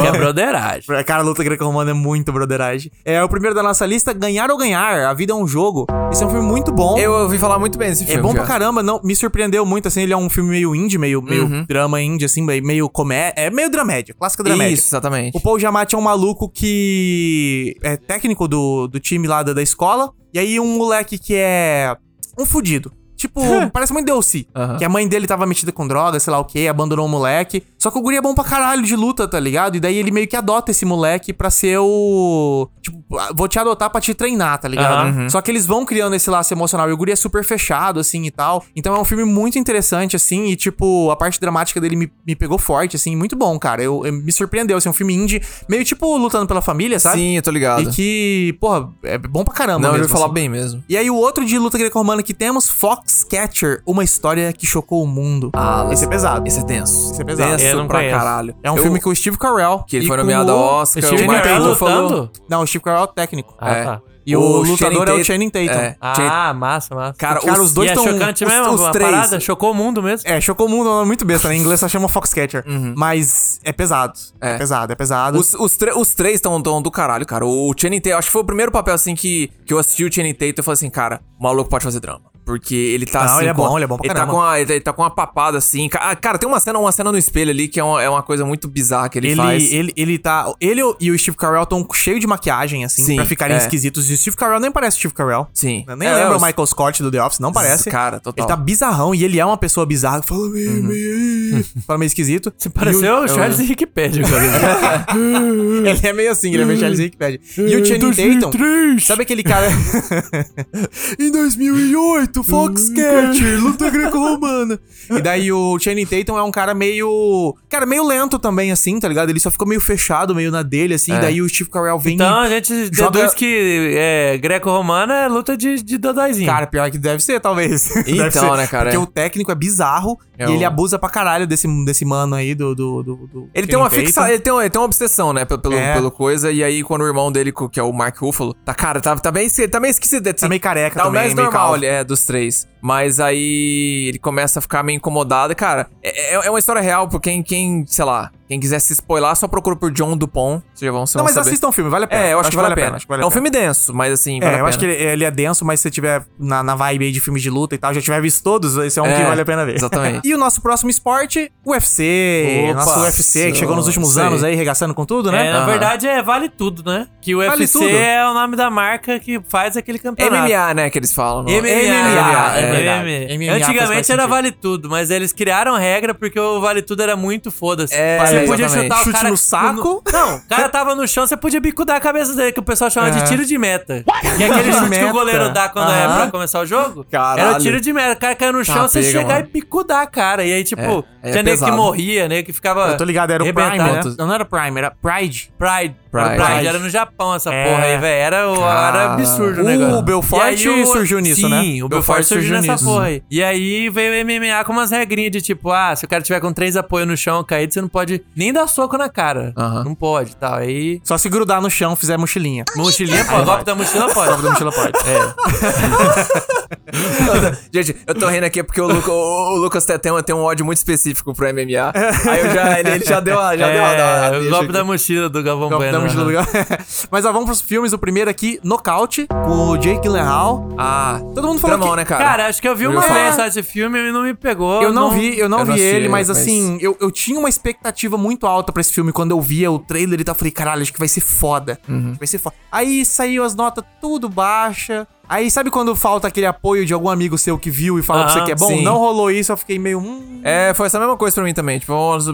que (laughs) é broderagem. Cara, luta greco-romana é muito broderagem. É o primeiro da nossa lista: Ganhar ou Ganhar. A vida é um jogo. Esse é um filme muito bom. Eu ouvi falar muito bem desse É filme. bom já. pra caramba, não, me surpreendeu muito, assim, ele é um filme meio indie, meio, meio Uhum. drama indie, assim, meio, meio comédia, é meio dramédia, clássica dramédia. Isso, exatamente. O Paul Giamatti é um maluco que é técnico do, do time lá da, da escola, e aí um moleque que é um fudido. Tipo, (laughs) parece muito Delcy. Que a mãe dele tava metida com droga, sei lá o que, abandonou o moleque. Só que o guri é bom pra caralho de luta, tá ligado? E daí ele meio que adota esse moleque pra ser o. Tipo, vou te adotar pra te treinar, tá ligado? Aham. Só que eles vão criando esse laço emocional. E o guri é super fechado, assim e tal. Então é um filme muito interessante, assim. E, tipo, a parte dramática dele me, me pegou forte, assim. Muito bom, cara. Eu, eu- me surpreendeu. Assim, um filme indie, meio tipo lutando pela família, sabe? Sim, eu tô ligado. E que, porra, é bom pra caramba. Não, eu mesmo, ouvi falar assim. bem mesmo. E aí o outro de luta greco-romana que temos, Foxcatcher, uma história que chocou o mundo. Ah, esse é pesado. Esse é tenso. Esse é pesado. Denso Eu não pra conheço. caralho. É um Eu- filme com o Steve Carell. Que ele foi nomeado ao Oscar. Steve o Carell Tatum lutando? Não, o Steve Carell é o técnico. Ah, É. tá. E o, O lutador Channing é o Channing Tatum. é. Ah, massa, massa. Cara, Cara, os dois e é chocante os- mesmo, os três. parada, chocou o mundo mesmo. É, chocou o mundo, é muito besta, né? Em inglês só chama Foxcatcher. Mas é pesado. É. É. pesado, é pesado. Os, os, os três estão tão do caralho, cara. O Channing Tatum, acho que foi o primeiro papel, assim, que, que eu assisti o Channing Tatum e falei assim, cara, o maluco pode fazer drama. Porque ele tá Não, assim. ele é com bom, ele é bom pra ele tá, com a, ele tá com uma papada assim. Ah, Cara, tem uma cena, uma cena no espelho ali que é uma, é uma coisa muito bizarra que ele, Ele, faz. ele, ele tá. Ele e o Steve Carell estão cheio de maquiagem, assim, Sim, pra ficarem é. esquisitos. E o Steve Carell nem parece o Steve Carell. Sim. Eu nem É, lembro os- o Michael Scott do The Office, não parece. Cara, total. Ele tá bizarrão e ele é uma pessoa bizarra que fala meio, meio, fala meio esquisito. Você Pareceu o Charles Wikipedia, (laughs) cara. Ele é meio assim, ele é meio Charles Wikipedia. E o Channing Tatum, sabe aquele cara... (laughs) em 2008, Foxcatcher, luta greco-romana. E daí o Channing Tatum é um cara meio... Cara, meio lento também, assim, tá ligado? Ele só fica meio fechado, meio na dele, assim. É. Daí o Steve Carell vem Então a gente Joga- deduz que é, greco-romana é luta de, de dodóizinho. Cara, pior que deve ser, talvez. (laughs) Então, ser. né, cara, Porque é. o técnico é bizarro É e ele o- abusa pra caralho desse, desse mano aí do... do, do, do Ele tem uma fixa, ele tem, uma- ele tem uma obsessão, né, pelo, pelo, É. pelo coisa, e aí quando o irmão dele, que é o Mark Ruffalo, tá, cara, tá, tá bem, tá bem esquecido. Tá meio careca Tá também, meio normal, calvo. ele é, dos três. Mas aí ele começa a ficar meio incomodado, e, cara, é, é- é uma história real, por quem, quem, sei lá, quem quiser se spoiler, só procura por John Dupont, vocês já vão, vocês Não, mas saber. assistam o filme, vale a pena. É, eu acho, que vale a pena. acho que vale é um pena. filme denso, mas assim, vale É, a eu pena. acho que ele, ele é denso, mas se você tiver na, na vibe aí de filme de luta e tal, já tiver visto todos, esse é um É, que vale a pena ver. exatamente. (laughs) e o nosso próximo esporte, UFC. Opa, nosso UFC, que chegou nos últimos sei. anos aí, regaçando com tudo, né? É, na Aham. verdade é vale tudo, né? Que o Vale UFC tudo. é o nome da marca que faz aquele campeonato. MMA, né, que eles falam. MMA, MMA, é MMA. Verdade. MMA Antigamente era sentido. vale tudo, mas eles criaram regra porque o vale tudo era muito foda-se. É, você podia exatamente. chutar o Chute cara no saco. Não, o cara tava no chão, você podia bicudar a cabeça dele, que o pessoal chama É. de tiro de meta. Que é aquele chute que o goleiro dá quando é pra começar o jogo. Caralho. Era tiro de meta. O cara caiu no chão, você pega, chegar mano. e bicudar a cara. E aí, tipo, É, é tinha nego que morria, nego que ficava. Eu tô ligado, era o Prime, né? Não, não era Prime, era Pride. Pride. Pride. Pride. Pride. Era no Japão essa É. porra aí, velho. Era, o- era absurdo o O negócio. Belfort E aí surgiu nisso, sim, né? Sim, o Belfort Belfort surgiu surgiu nessa nisso. porra aí. E aí veio o MMA com umas regrinhas de tipo, ah, se o cara tiver com três apoios no chão caído, você não pode nem dar soco na cara. Não pode, tal. Aí... Só se grudar no chão, fizer mochilinha. Mochilinha pode, golpe da mochila pode. Golpe da mochila pode. (laughs) (laughs) Gente, eu tô rindo aqui porque o, Luca- o- o Lucas tem, tem um- tem um ódio muito específico pro MMA. Aí eu já, ele, ele já deu uma. Já deu uma, uma É, o golpe aqui. da mochila do Galvão Golpe da Bueno. mochila aham. do- (laughs) Mas ó, vamos pros filmes. O primeiro aqui, Nocaute, com o Jake Gyllenhaal. Ah, Todo mundo falou Dramão, que... né, cara? Cara, acho que eu vi uma vez só desse filme e não me pegou. Eu não, vi, eu não eu vi não ele, mas, mas- assim, eu, eu tinha uma expectativa muito alta pra esse filme quando eu via o trailer e tal. Eu falei, caralho, acho que vai ser foda. Uhum. Vai ser foda. Aí saiu as notas tudo baixa. Aí sabe quando falta aquele apoio de algum amigo seu que viu e falou pra você que é bom? sim. Não rolou isso, eu fiquei meio. Hum, É, foi essa mesma coisa pra mim também. Tipo, vamos-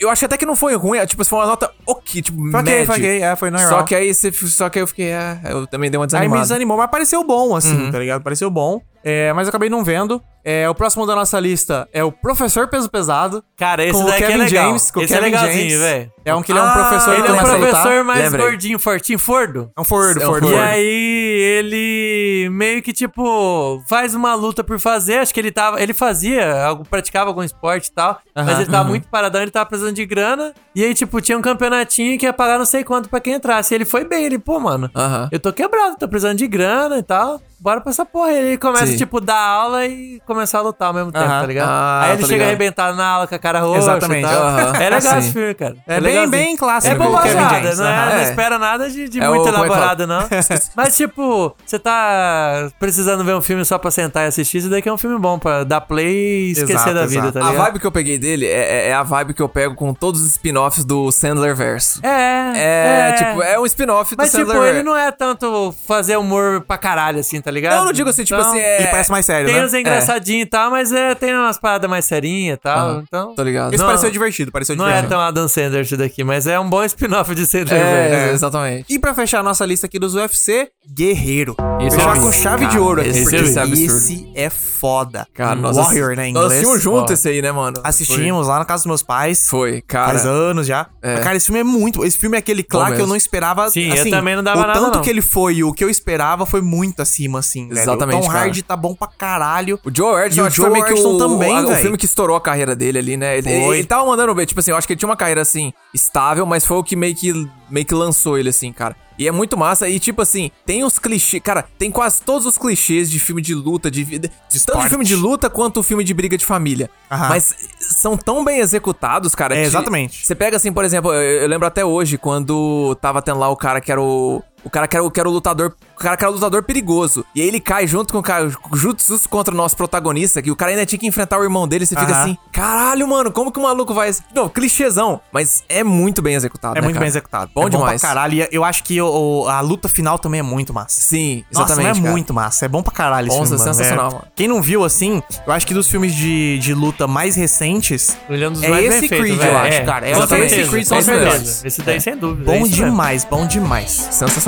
eu acho até que não foi ruim. Tipo, foi uma nota ok, tipo, Foi ok, média. foi ok, é, foi normal. Só que aí, só que aí eu fiquei, é, eu também dei uma Aí me desanimada. desanimou, mas pareceu bom, assim, Uhum. tá ligado? Pareceu bom. É, mas eu acabei não vendo. É, o próximo da nossa lista é o Professor Peso Pesado. Cara, esse daqui Kevin é legal. James. Com esse é Kevin legalzinho, James. velho. É um que ele é um Ah, professor Ele é um professor mais gordinho, fortinho, fordo. É um Ford, É um Ford, Ford. E aí ele meio que tipo faz uma luta por fazer, acho que ele tava, ele fazia, algo praticava algum esporte e tal, mas ele tava muito paradão, ele tava precisando de grana. E aí tipo tinha um campeonatinho que ia pagar não sei quanto pra quem entrasse. E ele foi bem, ele, pô, mano, Aham. eu tô quebrado, tô precisando de grana e tal. Bora pra essa porra. Ele começa, Sim. tipo, dar aula e começar a lutar ao mesmo tempo, tá ligado? Ah, aí ele chega ligado. arrebentado na aula com a cara roxa. Exatamente. Tal. Aham. É legal Sim. esse filme, cara. É bem- legalzinho. bem clássico É bobajada, James, não, é- não É. espera nada de, de É muito é elaborado, não. (laughs) Mas, tipo, você tá precisando ver um filme só pra sentar e assistir, isso daqui é um filme bom pra dar play e esquecer Exato, da vida, exato. tá A ligado? vibe que eu peguei dele é, é- é a vibe que eu pego com todos os spin-offs do Sandler Verso. É, É, tipo, é um spin-off do Mas, Sandler tipo, ele não é tanto fazer humor pra caralho, assim, tá ligado? Não, eu não digo assim, tipo Então, assim, é... Ele parece mais sério, Tem né? uns engraçadinhos e tal, mas é, tem umas paradas mais serinhas e tal, Aham. então... Tô ligado. Esse Não, pareceu divertido, pareceu Não é divertido. tão Adam Sandler isso daqui, mas é um bom spin-off de Sandler. É, velho. exatamente. E pra fechar a nossa lista aqui dos UFC, Guerreiro. Esse Fechar eu vi. com chave de Cara, ouro aqui, esse porque eu vi. esse, é absurdo. é foda. Cara, nós Warrior, né, em Nós inglês. assistimos junto Ó. esse aí, né, mano? Assistimos lá na casa dos meus pais. Foi, cara. Faz anos já. É. Mas, cara, esse filme é muito. Esse filme é aquele Bom lá que eu não esperava. Sim, eu assim, também não dava o nada, tanto não. que ele foi e o que eu esperava foi muito acima, assim, velho. Exatamente, O Tom cara. Hardy tá bom pra caralho. O Joe Edson o acho que foi Joe meio que Edson o, também, a- o filme que estourou a carreira dele ali, né? Ele, Foi. ele tava mandando ver, tipo assim, eu acho que ele tinha uma carreira assim, estável, mas foi o que meio que, meio que lançou ele, assim, cara. E é muito massa. E, tipo assim, tem os clichês. Cara, tem quase todos os clichês de filme de luta, de vida. Tanto de filme de luta quanto filme de briga de família. Aham. Mas são tão bem executados, cara. É, que exatamente. Você pega assim, por exemplo, eu, eu lembro até hoje, quando tava tendo lá o cara que era o. O cara que era, o- que era o lutador. O cara que era o lutador perigoso. E aí ele cai junto com o cara. Jutsu contra o nosso protagonista. Que o cara ainda tinha que enfrentar o irmão dele. Você fica assim: caralho, mano, como que o maluco vai. Não, clichêzão. Mas é muito bem executado. É né, muito cara? bem executado. Bom é demais. Bom pra caralho. E eu acho que o- o- a luta final também é muito massa. Sim, Nossa, exatamente. não é cara. muito massa. É bom pra caralho esse Nossa, filme, mano. sensacional, É- mano. Quem não viu, assim, eu acho que dos filmes de, de luta mais recentes, é dos É mais esse Creed, eu acho, cara. É exatamente esse Creed são os melhores. Esse daí, sem dúvida. bom é demais, bom demais. Sensacional.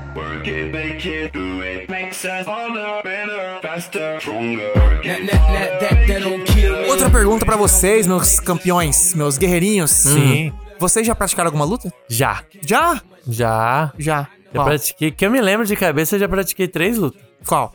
Work it, make it, do it, makes us harder, better, faster, stronger. Outra pergunta pra vocês, meus campeões, meus guerreirinhos. Sim. Vocês já praticaram alguma luta? Já. Já? Já. Já. Já Qual? pratiquei. Que eu me lembro de cabeça, eu já pratiquei três lutas. Qual?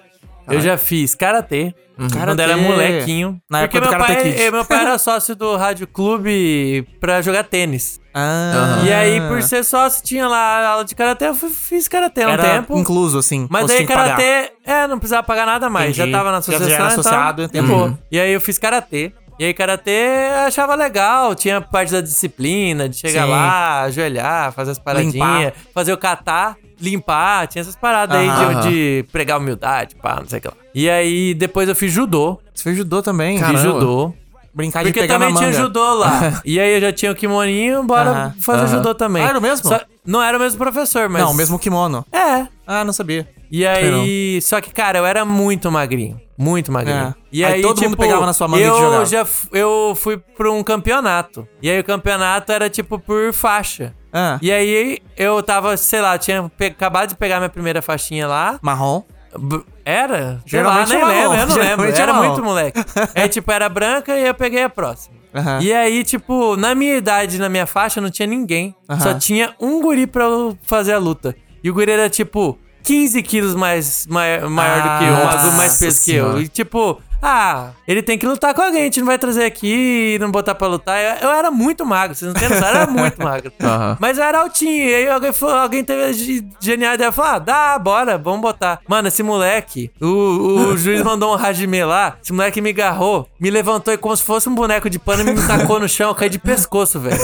Eu já fiz karatê. Quando Karatê. era molequinho. Na porque época do meu Karate pai, Kid. eh, meu pai era sócio do Rádio Clube pra jogar tênis. Ah, E aí, por ser sócio, tinha lá aula de karatê. Eu fiz karatê há um tempo. incluso, assim. Mas aí karatê, é, não precisava pagar nada mais. Entendi. Já tava na Já- já associação, era associado, então, boa. E aí eu fiz karatê. E aí karatê achava legal, tinha parte da disciplina, de chegar Sim. lá, ajoelhar, fazer as paradinhas, fazer o catar, limpar, tinha essas paradas aí Aham. de, de pregar humildade, pá, não sei o que lá. E aí depois eu fiz judô, Você fez judô também? Caramba. fiz judô. Brincar de Porque pegar também na tinha manga. judô lá. (laughs) e aí eu já tinha o kimoninho, bora Aham. fazer Aham. judô também. Ah, era o mesmo? Só- não era o mesmo professor, mas... Não, o mesmo kimono. É, Ah, não sabia. e aí, só que, cara, eu era muito magrinho. Muito magrinho. É. E Aí aí, todo mundo tipo, pegava na sua manga e eu te jogava. já Eu fui pra um campeonato. E aí o campeonato era, tipo, por faixa. Ah, E aí eu tava, sei lá, tinha acabado de pegar minha primeira faixinha lá. marrom. Era? Geralmente é nem marrom. lembro, eu não lembro. Geralmente é Era marrom. muito moleque. aí, tipo, era branca e eu peguei a próxima. Aham. E aí, tipo, na minha idade, na minha faixa, não tinha ninguém. Aham. Só tinha um guri pra eu fazer a luta. E o guri era, tipo, 15 quilos mais, maior, maior do que eu, Nossa mais peso que eu. E, tipo, ah, ele tem que lutar com alguém, a gente não vai trazer aqui e não botar pra lutar. Eu, eu era muito magro, vocês não têm noção, eu era muito magro. (laughs) Aham. Mas eu era altinho, e aí alguém, falou, alguém teve a ge- genial ideia, falou, ah, dá, bora, vamos botar. Mano, esse moleque, o, o (laughs) juiz mandou um Hajime lá, esse moleque me agarrou, me levantou e como se fosse um boneco de pano e me tacou no chão, eu caí de pescoço, velho.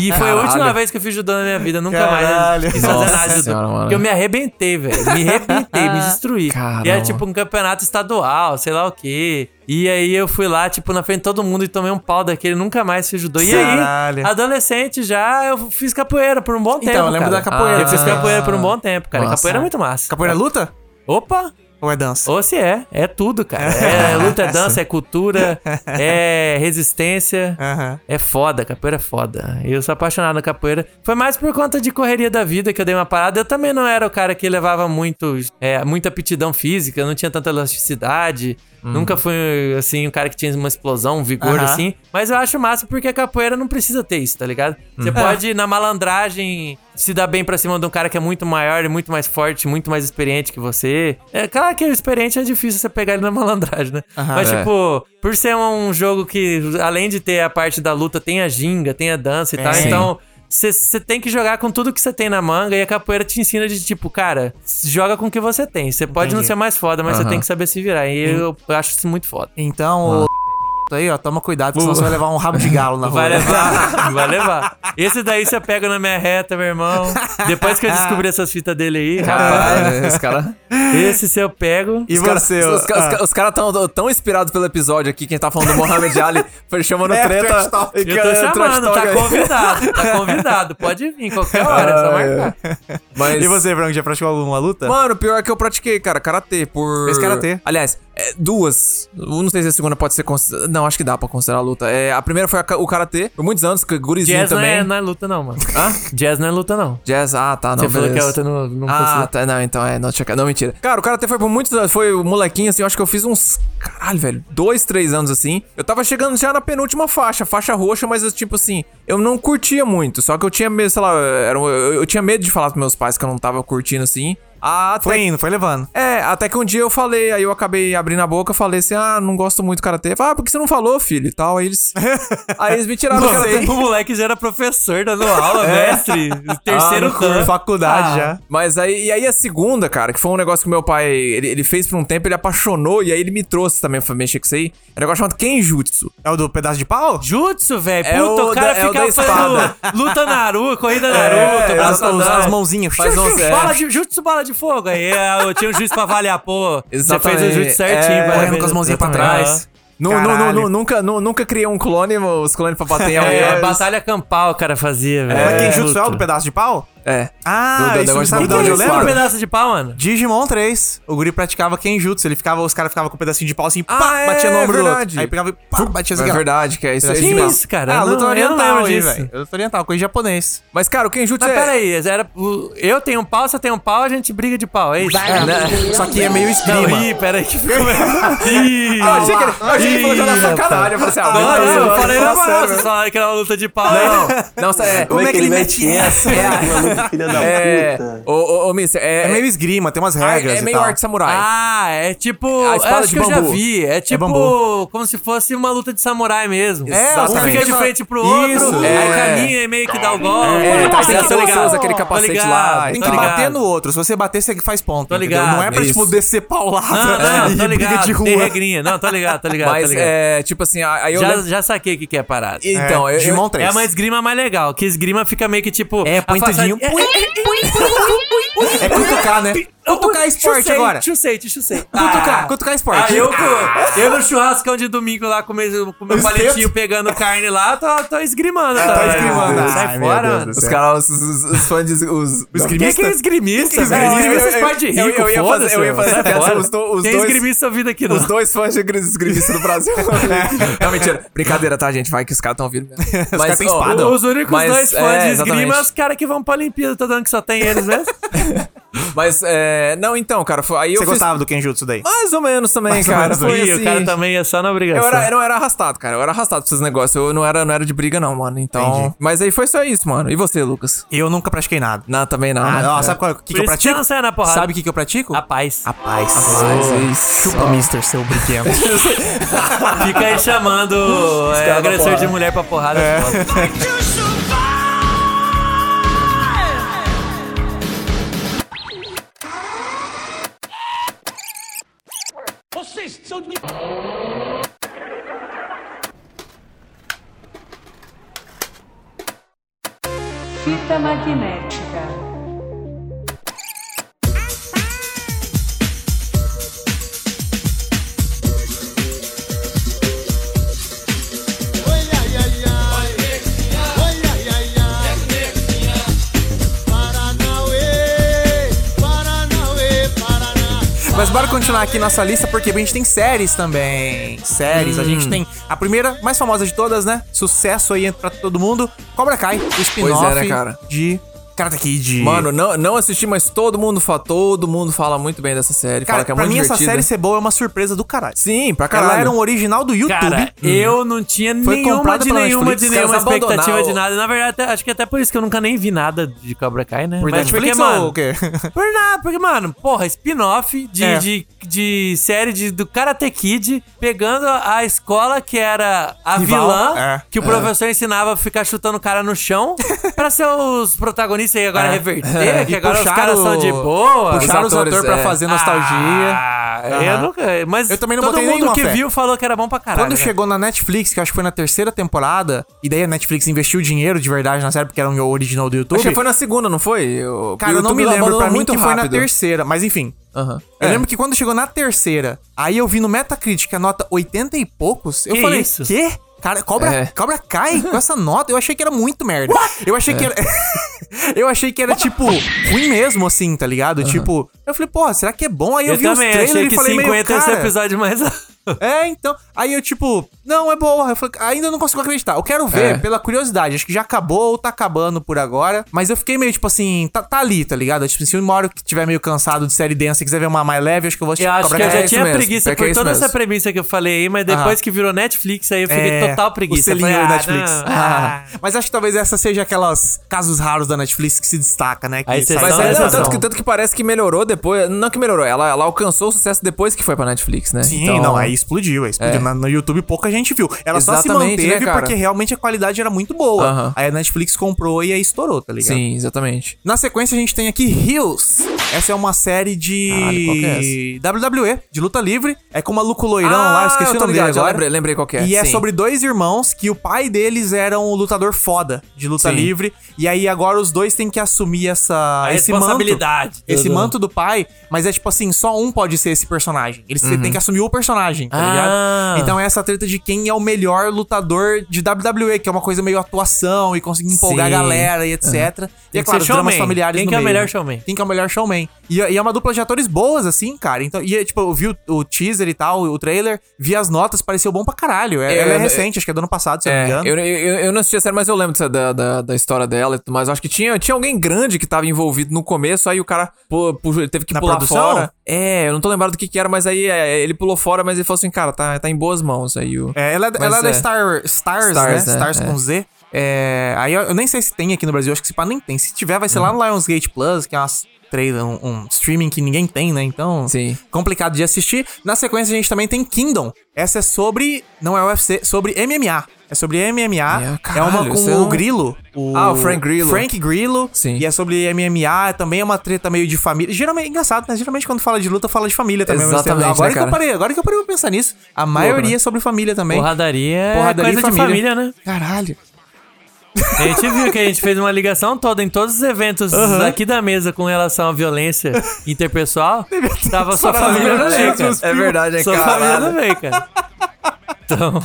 E foi a última Caralho. vez que eu fiz judô na minha vida, nunca Caralho. mais quis fazer Nossa nada de judô. Porque eu me arrebentei, velho, me arrebentei, me destruí. Caramba. E era tipo um campeonato estadual, sei lá o quê. E aí eu fui lá, tipo, na frente de todo mundo e tomei um pau daquele, nunca mais fiz judô. E aí, adolescente já, eu fiz capoeira por um bom tempo. Então, eu lembro cara. da capoeira. Eu fiz Ah. capoeira por um bom tempo, cara. Nossa. Capoeira é muito massa. Capoeira é luta? Opa! Ou é dança? Ou se é, é tudo, cara. (laughs) É luta, é dança, é cultura, (laughs) é resistência. Aham. É foda, capoeira é foda. Eu sou apaixonado na capoeira. Foi mais por conta de correria da vida que eu dei uma parada. Eu também não era o cara que levava muito, é, muita aptidão física, não tinha tanta elasticidade. Nunca fui, assim, um cara que tinha uma explosão, um vigor, Aham. assim. Mas eu acho massa porque a capoeira não precisa ter isso, tá ligado? Você pode, na malandragem, se dar bem pra cima de um cara que é muito maior muito mais forte, muito mais experiente que você. É claro que o experiente é difícil você pegar ele na (laughs) malandragem, né? Mas, É. tipo, por ser um jogo que, além de ter a parte da luta, tem a ginga, tem a dança e É. tal. Sim. Então, você tem que jogar com tudo que você tem na manga e a capoeira te ensina de tipo, cara, joga com o que você tem. Você pode não Entendi. ser mais foda, mas você Aham. tem que saber se virar. E eu, eu acho isso muito foda. Então, o aí, ó, toma cuidado, senão você vai levar um rabo de galo na (laughs) rua. Vai levar, vai levar. Esse daí você pega na minha reta, meu irmão. Depois que eu descobri essas fitas dele aí, rapaz. Caralho, esse cara. Esse se eu pego. E Os cara- você, Os, ó, ca- os ah. os caras tão, tão inspirados pelo episódio aqui, quem tá falando do Mohamed Ali, foi chamando É, treta. e Eu cara, tô chamando, tá aí. convidado, tá convidado. Pode vir qualquer hora, é só marcar. Mas, E você, Branco, já praticou alguma luta? Mano, pior é que eu pratiquei, cara, karatê por. Fez karatê? Aliás, é, duas. Eu não sei se a segunda pode ser considerada. Não, acho que dá pra considerar a luta. É, a primeira foi a o karatê, por muitos anos, que gurizinho Jazz não também. é, não é luta, não, mano. Jazz não é luta, não. Jazz, ah, tá, não. Você falou que a outra não, não Ah, tá, não, então é, não, tinha, não, mentira. Cara, o karatê foi por muitos anos, foi o molequinho, assim, eu acho que eu fiz uns, caralho, velho, dois, três anos, assim. Eu tava chegando já na penúltima faixa, faixa roxa, mas, eu, tipo assim, eu não curtia muito, só que eu tinha medo, sei lá, um- eu, eu tinha medo de falar pros meus pais que eu não tava curtindo, assim. Ah, até Foi indo, foi levando. É, até que um dia eu falei, aí eu acabei abrindo a boca, falei assim, ah, não gosto muito do Karatê. Falei, ah, por que você não falou, filho? E tal, aí eles... (laughs) aí eles me tiraram do Karatê. O moleque já era professor dando aula, mestre. Terceiro Ah, curso, faculdade Ah, já. Mas aí, e aí a segunda, cara, que foi um negócio que meu pai, ele, ele fez por um tempo, ele apaixonou, e aí ele me trouxe também pra mexer com isso aí. É um negócio chamado Kenjutsu. É o do pedaço de pau? Jutsu, velho. É Puta, o o, cara da- é o fazendo espada. luta Naruto, corrida Naruto, É, blá, As, as mãozinhas. Faz é. Bola de, jutsu bola de fogo. Aí é, eu tinha um jutsu pra avaliar, pô. Você Exatamente. fez o jutsu certinho. É, correndo com as mãozinhas pra trás. Nu- nunca, nu- nunca criei um clone, os clones pra bater em alguém. É, batalha campal o cara fazia, velho. Mas quem É, jutsu é o do puta. pedaço de pau? É. Ah, Do- do- isso sabe de onde eu Lembra um lembro? pedaço de pau, mano? Digimon 3. O guri praticava Kenjutsu. Ele ficava, os caras ficavam com um pedacinho de pau assim, Ah, pá, é batia no ombro do outro. verdade. Aí pegava e pá, batia assim, É verdade, que é isso. Assim Que mesmo. isso, cara? Ah, luta não- eu não oriental lembro aí, velho. Luta oriental, coisa japonês. Mas, cara, o Kenjutsu Mas é... peraí, era, o- eu tenho um pau, você tem um pau, a gente briga de pau, é isso? É, Só que é meio Não, esgrima. ih, peraí que ficou... Ih, Ah, eu achei que ele, eu achei que ele falou Ih, sacanagem. Eu falei assim, ah, Não, não, não, eu não, falei não, na moral, vocês falaram que era uma luta de pau. Não, não, é... Como é que ele mete essa? (laughs) Filha da É... puta. Ô, ô, ô, Mister, é... É meio esgrima, tem umas ah, regras É e meio tal. arte samurai. Ah, é tipo. A espada acho de que eu já bambu. vi. É tipo bambu. como se fosse uma luta de samurai mesmo. É, um exatamente. fica de frente pro outro, Isso, aí é. caminha e meio que dá o golpe. É, tá sem ligado, forças, aquele tô capacete ligado, lá, Tem que ligado. bater no outro. Se você bater, você faz ponto. Tô entendeu? ligado. Não é pra, Isso. tipo, descer paulada Não, não, (laughs) e tô briga ligado. de Tem rua. regrinha. Não, tô ligado, tô ligado, Mas, ligado. é, tipo assim, aí eu... já, saquei o que, é parada. Então, é, eu... Digimon eu- 3. É uma esgrima mais legal, que esgrima fica meio que tipo. É, põe tudinho. É cutucar, né? Cutucar é esporte Chucei, agora. Chucei, te chucei. Cutucar, cutucar é esporte. Ah, eu, co- eu no churrascão de domingo lá com o meu, com meu Os palitinho pegando carne lá, tô, tô esgrimando. tá esgrimando. Sai Ai, meu fora, Os caras, os, os, os fãs de... Os, Os Quem é que é esgrimista, Quem que é esgrimista? Esgrimista é pai de Eu- eu- rico, ia fazer- eu ia fazer sai fora. os do- os Tem dois- esgrimista ouvindo aqui, não. Os dois fãs de esgrimistas do Brasil. (laughs) não, mentira. Brincadeira, tá, gente? Vai que os caras estão ouvindo (laughs) mesmo. Mas, caras têm ó, espada. Os únicos dois fãs é, de esgrima é os caras que vão pra Olimpíada, tô dando que só tem eles mesmo. (laughs) Mas, é... Não, então, cara, foi, aí eu Você fiz... gostava do Kenjutsu daí? Mais ou menos também, Mais ou cara. menos. Foi assim... o cara também ia só na obrigação. Eu era, eu não era arrastado, cara. Eu era arrastado pra esses negócios. Eu não era, não era de briga, não, mano. Então. Entendi. Mas aí foi só isso, mano. E você, Lucas? Eu nunca pratiquei nada. Não, também não. Ah, né? ó, sabe qual, o que, que eu isso que você pratico? não sai na porrada. Sabe o que, que eu pratico? A paz. A paz. Mas isso. Chupa, mister, seu brinquedo. (laughs) Fica aí chamando é, agressor de mulher pra porrada. É. (laughs) Fita magnética. Mas bora continuar aqui nossa lista, porque a gente tem séries também. Séries. A Hum. gente tem a primeira, mais famosa de todas, né? Sucesso aí pra todo mundo. Cobra Kai, o spin-off né, cara? de Karate Kid. Mano, não, não assisti, mas todo mundo fala, todo mundo fala muito bem dessa série. cara, fala que é pra muito mim essa divertida. série ser boa é uma surpresa do caralho. Sim, pra caralho. Ela era um original do YouTube. Cara, eu não tinha Hum. Foi nenhuma de nenhuma de nenhuma expectativa o- de nada. Na verdade, até- acho que até por isso que eu nunca nem vi nada de Cobra Kai, né? Por Mas Netflix porque, mano, ou o quê? (laughs) Por nada, porque, mano, porra, spin-off de, É. de, de série de, do Karate Kid, pegando a escola que era a Rival, vilã, é. que o professor ensinava a ficar chutando o cara no chão, (laughs) pra ser os protagonistas e agora É. reverter, (laughs) que E agora os caras são de boa. Puxaram os atores, atores pra é. fazer nostalgia. Ah, eu Aham. nunca. Mas Eu também não todo botei mundo que fé. viu falou que era bom pra caralho. Quando né? chegou na Netflix, que eu acho que foi na terceira temporada, e daí a Netflix investiu dinheiro de verdade na série, porque era um original do YouTube. Acho que foi na segunda, não foi? O- Cara, eu não me lembro, pra mim que foi na terceira, mas enfim. Aham. Eu É. lembro que quando chegou na terceira, aí eu vi no Metacritic a nota 80 e poucos, eu Que falei, isso? quê? Cara, cobra, É. cobra cai com essa nota. Eu achei que era muito merda. Eu achei que era. Eu achei que era, tipo, ruim mesmo, assim, tá ligado? Tipo, eu falei, pô, será que é bom? Aí eu, Eu vi os também trailers achei e que falei, 50 meio, esse cara, episódio mais. (laughs) (laughs) é, então. Aí eu, tipo, não, é boa. Eu falei, ainda não consigo acreditar. Eu quero ver, É. pela curiosidade. Acho que já acabou ou tá acabando por agora. Mas eu fiquei meio, tipo assim, tá, tá ali, tá ligado? Tipo, se uma hora que tiver meio cansado de série densa e quiser ver uma mais leve, acho que eu vou assistir Eu acho que eu já é tinha mesmo, preguiça é por isso toda mesmo. essa premissa que eu falei aí, mas depois que virou Netflix, aí eu fiquei É, total preguiça. O selinho Falei, ah, Netflix. Ah. ah. Mas acho que talvez essa seja aquelas casos raros da Netflix que se destaca, né? Que Aí Mas é, não, tanto, que, tanto que parece que melhorou depois. Não que melhorou, ela, ela alcançou o sucesso depois que foi pra Netflix, né? Sim, Então, não, aí explodiu, aí explodiu. É. Na- no YouTube pouca gente viu. Ela só se Exatamente, manteve né, porque realmente a qualidade era muito boa. Aí a Netflix comprou e aí estourou, tá ligado? Sim, exatamente. Na sequência a gente tem aqui Hills. Essa é uma série Caralho, qual que é de WWE, de luta livre. É com uma Luco Loirão lá, eu esqueci eu o nome ligado, dele agora. lembrei, lembrei qual que é. E é sim. sobre dois irmãos que o pai deles era um lutador foda de luta Sim. livre. E aí agora os dois têm que assumir essa, A esse manto. responsabilidade. Esse Tudo. manto do pai, mas é tipo assim, só um pode ser esse personagem. Eles têm que assumir o personagem, tá Ah. ligado? Então é essa treta de quem é o melhor lutador de WWE, que é uma coisa meio atuação e conseguir empolgar Sim. a galera e etc. E é claro, dramas familiares Quem no que é o melhor né? showman? Quem que é o melhor showman. E, e é uma dupla de atores boas, assim, cara. Então, e, é, tipo, eu vi o, o teaser e tal, o trailer, vi as notas, pareceu bom pra caralho. É, É, ela é eu- recente, acho que é do ano passado, se eu não me É, engano. eu, eu, eu não assisti a série, mas eu lembro dessa- da, da, da história dela e tudo mais. Eu acho que tinha, tinha alguém grande que tava envolvido no começo, aí o cara pu- ele teve que Na pular produção? fora. É, eu não tô lembrado do que que era, mas aí é, ele pulou fora, mas ele falou assim, cara, tá, tá em boas mãos. Aí o... É, ela, é- ela é da é. Star, Stars, Stars, né? é, Stars é. com Z. É, aí eu, eu nem sei se tem aqui no Brasil, acho que se pá nem tem. Se tiver, vai ser lá no Lionsgate Plus, que é umas um, um streaming que ninguém tem, né? Então, Sim. complicado de assistir. Na sequência, a gente também tem Kingdom. Essa é sobre. Não é UFC, sobre MMA. É sobre MMA. É, É, uma com você o não- Grilo. Ah, o Frank Grillo. Frank Grillo. Sim. E é sobre MMA. Também é uma treta meio de família. Geralmente, engraçado, né? Geralmente quando fala de luta, fala de família também. Exatamente, Agora né, que eu cara? parei, agora que eu parei pra pensar nisso. A maioria né? é sobre família também. Porradaria é Porradaria coisa e de família, né? Caralho. A gente viu que a gente fez uma ligação toda em todos os eventos aqui da mesa com relação à violência interpessoal. (laughs) Tava sua família no meio, cara. É verdade, é Sua família no meio, cara. Então,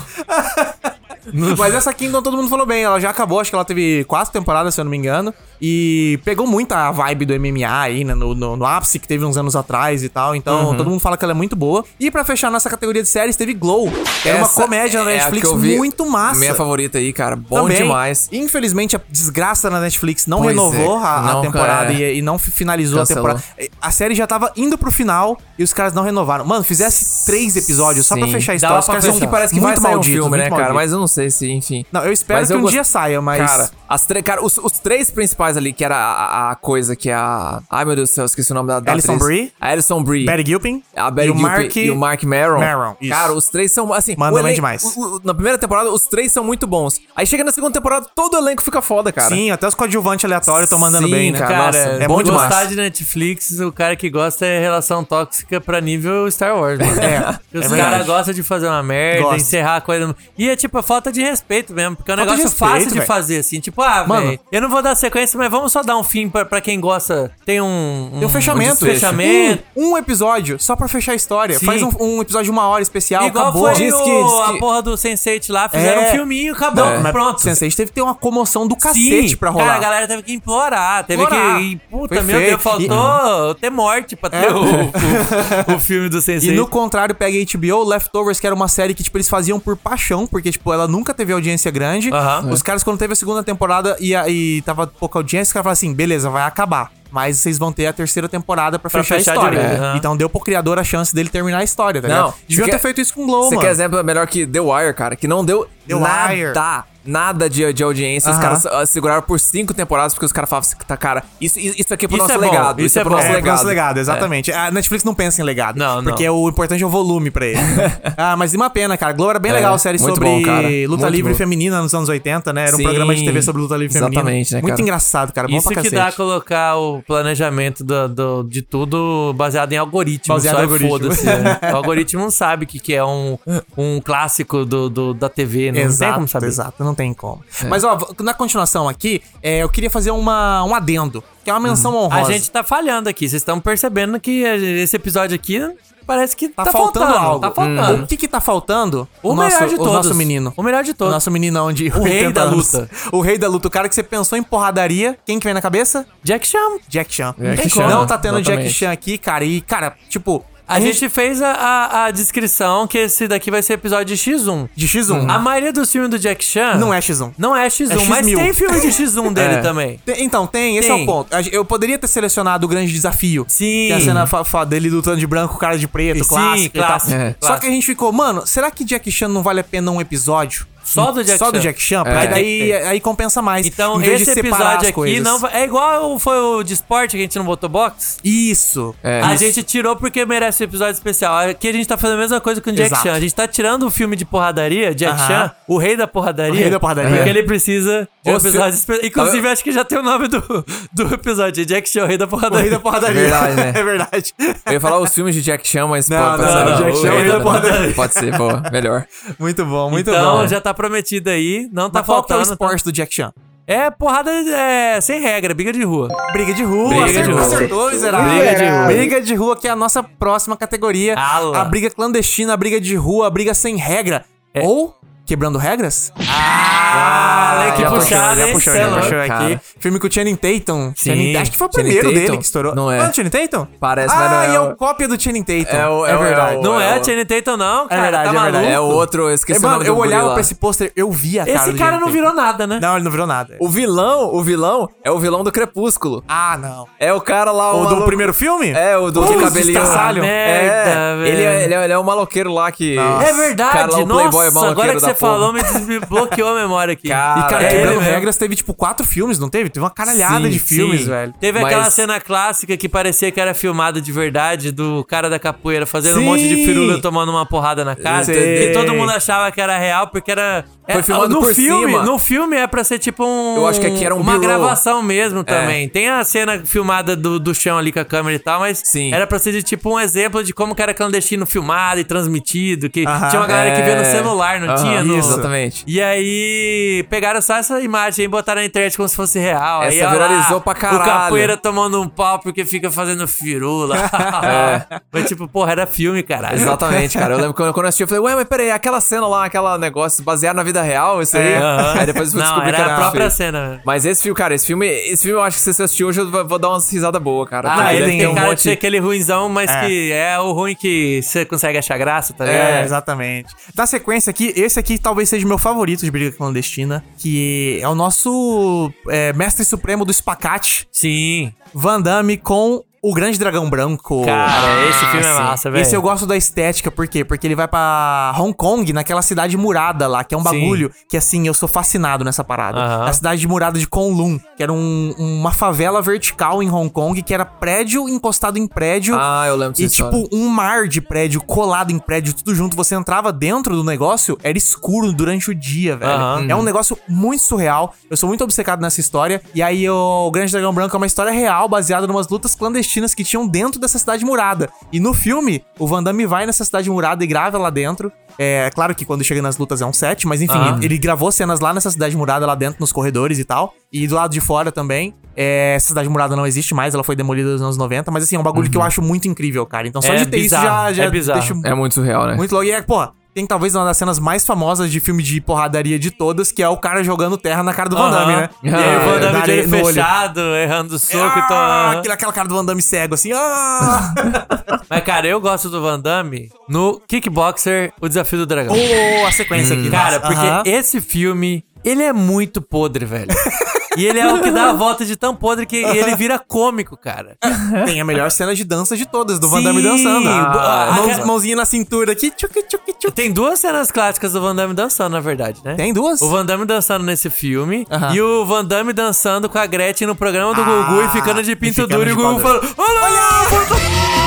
(laughs) Mas essa Kingdom todo mundo falou bem. Ela já acabou, acho que ela teve quatro temporadas, se eu não me engano. E pegou muito a vibe do MMA aí, né? No, no, no ápice que teve uns anos atrás e tal. Então, Uhum. todo mundo fala que ela é muito boa. E pra fechar nossa categoria de séries, teve Glow. Que era uma comédia na é Netflix muito massa. Minha favorita aí, cara. Bom Também. demais. Infelizmente, a desgraça na Netflix não Pois renovou é. a, a Não, temporada é. e, e não fi- finalizou Cancelou. a temporada. A série já tava indo pro final e os caras não renovaram. Mano, fizesse três episódios só pra Sim. fechar a história. Os pra caras são Que parece que muito vai sair um filme, né, muito cara? Mas eu não sei se, enfim. Não, eu espero Mas que eu um gost- dia saia, mas... Cara, as tre- cara os, os três principais ali, que era a, a coisa que é a. Ai, meu Deus do céu, esqueci o nome da, da Alison atriz. Brie? A Alison Brie. Betty Gilpin A Betty e o Gilpin Mark... e o Mark Maron. Maron, isso. Cara, os três são, assim... Manda bem demais. o- o- na primeira temporada, os três são muito bons. Aí chega na segunda temporada, todo o elenco fica foda, cara. Sim, até os coadjuvantes aleatórios estão mandando Sim, bem, né? cara. nossa, é bom demais. gostar de Netflix, o cara que gosta é relação tóxica pra nível Star Wars, mano. É, Os é caras verdade. gostam de fazer uma merda, Gosta. encerrar a coisa. E é tipo a falta de respeito mesmo, porque é um Falta de negócio respeito, fácil de velho. fazer, assim. Tipo, ah, Mano. velho, eu não vou dar sequência, mas vamos só dar um fim pra, pra quem gosta. Tem um. Tem um fechamento. Um fechamento. Um, um episódio, só pra fechar a história. Sim. Faz um, um episódio de uma hora especial, Igual acabou. foi Diz o, que- diz a que- porra do Sense8 lá, fizeram É. um filminho, acabou, Não, mas pronto. Sense8 teve que ter uma comoção do cacete pra rolar. Cara, a galera teve que implorar, teve Implorar. que. e, Puta, Foi meu. Deus, faltou ter morte pra ter É. o, o, o filme do Sense8. E no contrário, pega a HBO, Leftovers, que era uma série que, tipo, eles faziam por paixão, porque, tipo, ela nunca teve audiência grande. Aham. Os caras, quando teve a segunda temporada e, a- e tava pouca audiência, os caras falaram assim, beleza, vai acabar. Mas vocês vão ter a terceira temporada pra, Pra fechar, fechar a história. direito, aham. Então deu pro criador a chance dele terminar a história, tá Não, ligado? Deviam você ter quer- feito isso com o Glow, Você mano. quer exemplo melhor que The Wire, cara? Que não deu The nada, Wire. Nada de, de audiência. Os caras ah, seguraram por cinco temporadas porque os caras falavam assim, tá, cara, isso, isso aqui é pro Isso nosso é legado. isso é pro bom. nosso É, pro legado. nosso legado, exatamente. A Netflix não pensa em legado. Não, não. Porque o importante é o volume pra ele. (laughs) ah, mas uma pena, cara. Glow era bem É, legal, a série muito sobre bom, luta Muito livre bom. feminina nos anos 80, né? Era um Sim, programa de TV sobre luta livre feminina. exatamente, né, Muito cara? engraçado, cara. Bom Isso que dá a colocar o planejamento do, do- de tudo baseado em algoritmo. Baseado só em é algoritmo. foda-se, (laughs) né? O algoritmo não sabe o que, que é um, um clássico do, do- da TV. Não Exato, tem como saber. exato, não tem como. Mas, ó, na continuação aqui, é, eu queria fazer uma, um adendo, que é uma menção A honrosa. gente tá falhando aqui. Vocês estão percebendo que esse episódio aqui parece que Tá, tá, faltando, algo. Tá faltando. O que que tá faltando? O, nosso, melhor de o todos. nosso menino. O melhor de O todos. nosso meninão de O rei 80 da anos. luta. O rei da luta. O cara que você pensou em porradaria. Quem que vem na cabeça? Jack Chan. Jack Chan. Jack Chan, como. Não tá tendo Jack exatamente. Chan aqui, cara. E, cara, tipo, A gente fez a, a, a descrição que esse daqui vai ser episódio de X1. De X1. A maioria dos filmes do Jack Chan Não é X1. não é X1, É mas X1000. tem filme de (laughs) X1 dele É. também. Tem- então, tem, esse é Tem. o ponto. Eu poderia ter selecionado o grande desafio. Sim. Que é a cena fa- fa- dele lutando de branco, cara de preto, Sim, clássico tal. clássico, É. Só que a gente ficou, mano, será que Jack Chan não vale a pena um episódio? Só do Jack Só do Chan. Jack Chan? É. Aí daí aí compensa mais. Então, em vez esse episódio as aqui não vai. É igual foi o de esporte que a gente não botou box. Isso. É. a Isso. gente tirou porque merece um episódio especial. Aqui a gente tá fazendo a mesma coisa com o Jack Exato. Chan. A gente tá tirando o filme de porradaria, Jack Aham. Chan, o rei da porradaria. O rei da porradaria. Porque ele precisa de um episódio especial. Inclusive, acho que já tem o nome do, do episódio. Jack Chan, o rei da O porradaria. rei da porradaria. Verdade, né? (laughs) É verdade. Eu ia falar os filmes de Jack Chan, mas Não, pode não, ser. não, Jack Chan, o rei da porradaria. Pode ser, boa, melhor. Muito bom, muito então, bom. já tá prometido aí. Não tá Mas qual que é o faltando. esporte do Jack Chan? É porrada é, sem regra, briga de rua. Briga de rua. Briga acertou, de rua. acertou, miserável. Briga de rua. Briga de rua, que é a nossa próxima categoria. Ala. A briga clandestina, a briga de rua, a briga sem regra. Ou quebrando regras? Ah, que já puxou, já puxou, é já puxou aqui. cara. Filme com o Channing Tatum. Sim. Channing- acho que foi o Channing primeiro Tatum? dele que estourou. Não é. Não é o Channing Tatum? Parece, ah, mas não é e é o- o cópia do Channing Tatum. É o- é o- verdade. é o- Não é é o Channing Tatum, não, cara. verdade, tá é verdade. É o outro, eu esqueci É, o mano, eu do olhava pra esse pôster, eu via cara Esse do cara não virou nada, né? Não, ele não virou nada. O vilão, o vilão é o vilão do Crepúsculo. Ah, não. É o cara lá, O do maluco- primeiro filme? É, o do cabelinho. é, ele é, é, é o maloqueiro lá que... É verdade, o nossa, maloqueiro agora que você falou, me desbloqueou a memória (laughs) aqui. Cara, E, cara, é quebrando mesmo. regras, teve, tipo, quatro filmes, não teve? Teve uma caralhada Sim, de filmes, Sim. velho. Teve Mas- aquela cena clássica que parecia que era filmada de verdade do cara da capoeira fazendo um Sim. monte de firula tomando uma porrada na cara. Sei. E todo mundo achava que era real porque era. Foi é, filmado no por filme, cima. No filme é pra ser tipo um. Eu acho que aqui era um Uma gravação mesmo também. Tem a cena filmada do, do chão ali com a câmera e tal, mas Sim. era pra ser de tipo um exemplo de como que era clandestino filmado e transmitido. Que Aham. tinha uma galera que via no É. celular, não Aham, tinha? No... exatamente. E aí pegaram só essa imagem e botaram na internet como se fosse real. Essa aí, ó lá, viralizou pra caralho. O capoeira tomando um pau porque fica fazendo firula. (laughs) (laughs) Foi tipo, porra, era filme, caralho. Exatamente, cara. Eu lembro quando quando eu assisti, eu falei, ué, mas peraí, aquela cena lá, aquela negócio baseado na vida real, isso aí? Aham. Aí depois eu era que era a própria fake. cena. Mas esse filme, cara, esse filme, esse filme eu acho que se você assistir hoje eu vou dar umas risadas boas, cara. Ah, Porque ele tem ter um cara de monte- ser aquele ruinzão, mas É. que é o ruim que você consegue achar graça, tá ligado? É, exatamente. Da sequência aqui, esse aqui talvez seja o meu favorito de Briga Clandestina, que é o nosso é, mestre supremo do espacate, Sim. Van Damme com o Grande Dragão Branco. Cara, esse filme é sim. massa, velho. Esse eu gosto da estética, por quê? Porque ele vai pra Hong Kong, naquela cidade murada lá, que é um Sim. bagulho que, assim, eu sou fascinado nessa parada. Aham. A cidade murada de Kowloon, que era um- uma favela vertical em Hong Kong, que era prédio encostado em prédio. Ah, eu lembro E, história. tipo, um mar de prédio colado em prédio, tudo junto. Você entrava dentro do negócio, era escuro durante o dia, velho. Aham. É um negócio muito surreal. Eu sou muito obcecado nessa história. E aí, o Grande Dragão Branco é uma história real, baseada em umas lutas clandestinas que tinham dentro dessa cidade murada. E no filme, o Van Damme vai nessa cidade murada e grava lá dentro. É claro que quando chega nas lutas é um set, mas enfim, Aham. ele gravou cenas lá nessa cidade murada, lá dentro, nos corredores e tal. E do lado de fora também. É, essa cidade murada não existe mais, ela foi demolida nos anos 90. Mas assim, é um bagulho que eu acho muito incrível, cara. Então só É de ter bizarro, isso já, já é bizarro. deixa É muito surreal, né? muito louco. E é, pô, tem talvez uma das cenas mais famosas de filme de porradaria de todas, que é o cara jogando terra na cara do Van Damme, né? E aí o Van Damme de olho no olho. fechado, errando soco e Ah, tal. aquela, aquela cara do Van Damme cego, assim. Ah! (laughs) Mas, cara, eu gosto do Van Damme no Kickboxer, O Desafio do Dragão. oh, a sequência aqui. Cara, nossa. porque Aham. esse filme, ele é muito podre, velho. (laughs) E ele é o que dá a volta de tão podre que ele vira cômico, cara. tem a melhor cena de dança de todas, do Van. Damme dançando. Ah, Mãos- mãozinha na cintura aqui. Tchuc, tchuc, tchuc. Tem duas cenas clássicas do Van Damme dançando, na verdade, né? Tem duas? O Van Damme dançando nesse filme Aham. e o Van Damme dançando com a Gretchen no programa do Ah, Gugu e ficando de pinto ficando duro e o de Gugu falando: Olha!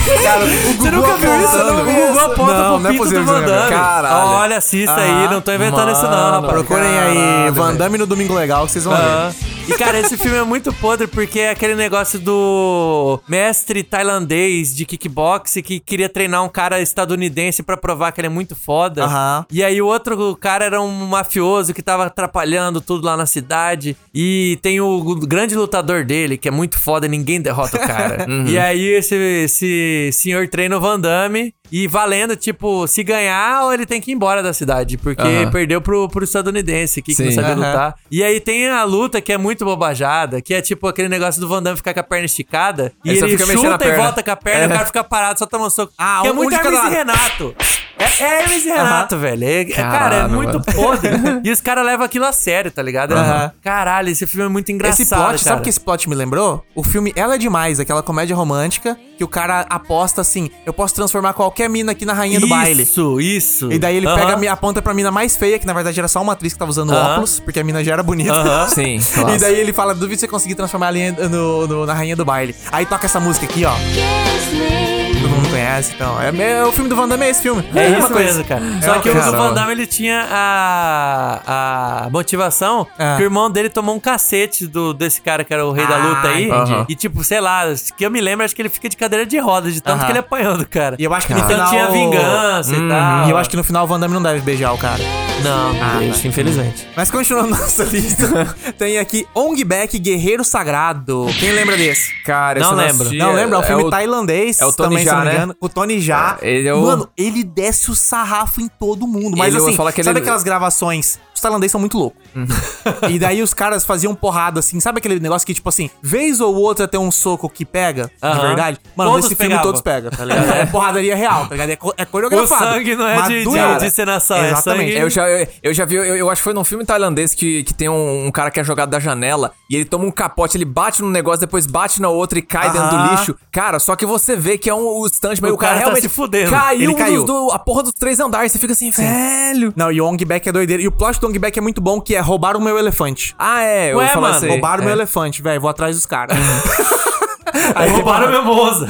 (laughs) Cara, Você nunca viu isso? O Gugu aponta Não, pro não é possível do Van Damme. Caralho. Olha, assista aí, Ah, não tô inventando isso não, mano, rapaz. Procurem aí Van. Damme no Domingo Legal que vocês vão Aham. ver. E, cara, esse filme é muito podre porque é aquele negócio do mestre tailandês de kickbox que queria treinar um cara estadunidense pra provar que ele é muito foda. Aham. E aí o outro cara era um mafioso que tava atrapalhando tudo lá na cidade. E tem o grande lutador dele, que é muito foda, ninguém derrota o cara. (laughs) E aí esse, esse senhor treina o Van Damme. E valendo, tipo, se ganhar, ou ele tem que ir embora da cidade. Porque perdeu pro, pro estadunidense aqui, que não Sim. sabia Aham. lutar. E aí tem a luta que é muito bobajada, que é tipo aquele negócio do Van Damme ficar com a perna esticada. E Ele chuta e perna. volta com a perna, É. o cara fica parado, só toma um soco. Ah, que é um- muito um Hermes e. Renato. É, é Hermes e Renato, velho. É, é- cara, é Caralho, muito mano. podre. (laughs) E os caras levam aquilo a sério, tá ligado? Aham. Caralho, esse filme é muito engraçado, Esse plot, cara. sabe o que esse plot me lembrou? O filme Ela é Demais, aquela comédia romântica que o cara aposta assim: eu posso transformar qualquer mina aqui na rainha do baile. Isso, isso. E daí ele Aham. pega, aponta pra mina mais feia, que na verdade era só uma atriz que tava usando óculos, porque a mina já era bonita. (laughs) Sim, E claro. daí ele fala, duvido você conseguir transformar ela em- no, no- na rainha do baile. Aí toca essa música aqui, ó. Kiss me. Mundo conhece, então. É, é o filme do Van Damme, é esse filme. É a mesma isso coisa. mesmo, cara. É Só que o do Van Damme, ele tinha a, a motivação Ah. que o irmão dele tomou um cacete do, desse cara que era o rei da Ah, luta aí. entendi. E tipo, sei lá, que eu me lembro, acho que ele fica de cadeira de roda, de tanto que ele apanhou do cara. E eu acho que no então final... tinha vingança e tal. E eu acho que no final o Van Damme não deve beijar o cara. Não, Ah, deixa, infelizmente. Mas continuando nossa (laughs) lista, tem aqui Ong Bak Guerreiro Sagrado. Quem lembra desse? Cara, Não lembro. Não, lembra? É um filme o- tailandês. é o Tony também, né? O Tony Jaa. É, ele é o- Mano, ele desce o sarrafo em todo mundo. Mas Ele, assim, falar que ele- sabe aquelas gravações? Os tailandeses são muito loucos. Uhum. (laughs) e daí os caras faziam porrada, assim. Sabe aquele negócio que, tipo assim, vez ou outra tem um soco que pega, de Aham. verdade? Mano, Todos nesse filme pegavam. todos pegam, tá ligado? (laughs) É porradaria real, tá ligado? É, co- é coreografado. O sangue não é de- de- de encenação, é Exatamente. sangue- Eu já, eu, eu já vi, eu, eu acho que foi num filme tailandês que, que tem um, um cara que é jogado da janela e ele toma um capote, ele bate num negócio, depois bate na outra e cai dentro do lixo. Cara, só que você vê que é um o stand, mas O o, cara, cara tá realmente se fudendo. caiu, Ele caiu. do- a porra dos três andares. Você fica assim, velho. Não, e o Ong Bak é doideira. E o plot do Ong Bak é muito bom, que é roubar o meu elefante. Ah, é. Eu Ué, falar mano, isso aí. Roubaram o meu É. elefante, velho. Vou atrás dos caras. (laughs) Aí roubaram meu Monza.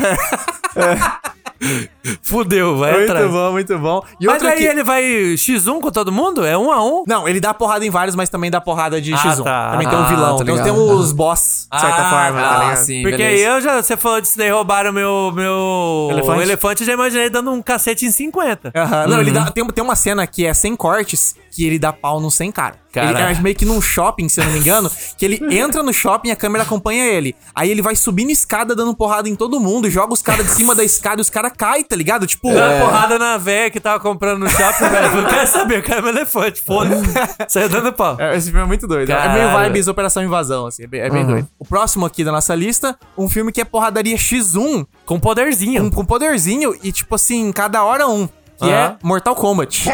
Fudeu, vai muito atrás. bom, muito bom. E Mas aí aqui... ele vai X1 com todo mundo? É um a um? Não, ele dá porrada em vários, mas também dá porrada de Ah, X1. tá. Também tem um Ah, vilão. Tem, ligado. tem os boss, de certa Ah, forma, tá ah, ligado? sim. Porque beleza. aí eu já, você falou disso daí, roubaram meu, meu Elefante? o elefante, eu já imaginei dando um cacete em 50. Aham. Não, ele dá, tem, tem uma cena que é sem cortes, que ele dá pau no 100 cara. Ele Caralho. é meio que num shopping, se eu não me engano, que ele entra no shopping e a câmera acompanha ele. Aí ele vai subindo escada, dando porrada em todo mundo, joga os caras de cima da escada e os caras caem, tá ligado? Tipo, Dá uma porrada na véia que tava comprando no shopping, velho. Eu não quero saber, eu quero meu elefante, foda-se. Saiu dando pau. É, Esse filme é muito doido. É meio vibes Operação Invasão, assim. É bem, é bem doido. O próximo aqui da nossa lista, um filme que é porradaria X1, Com poderzinho. com, com poderzinho e, tipo assim, cada hora um. Que é Mortal Kombat.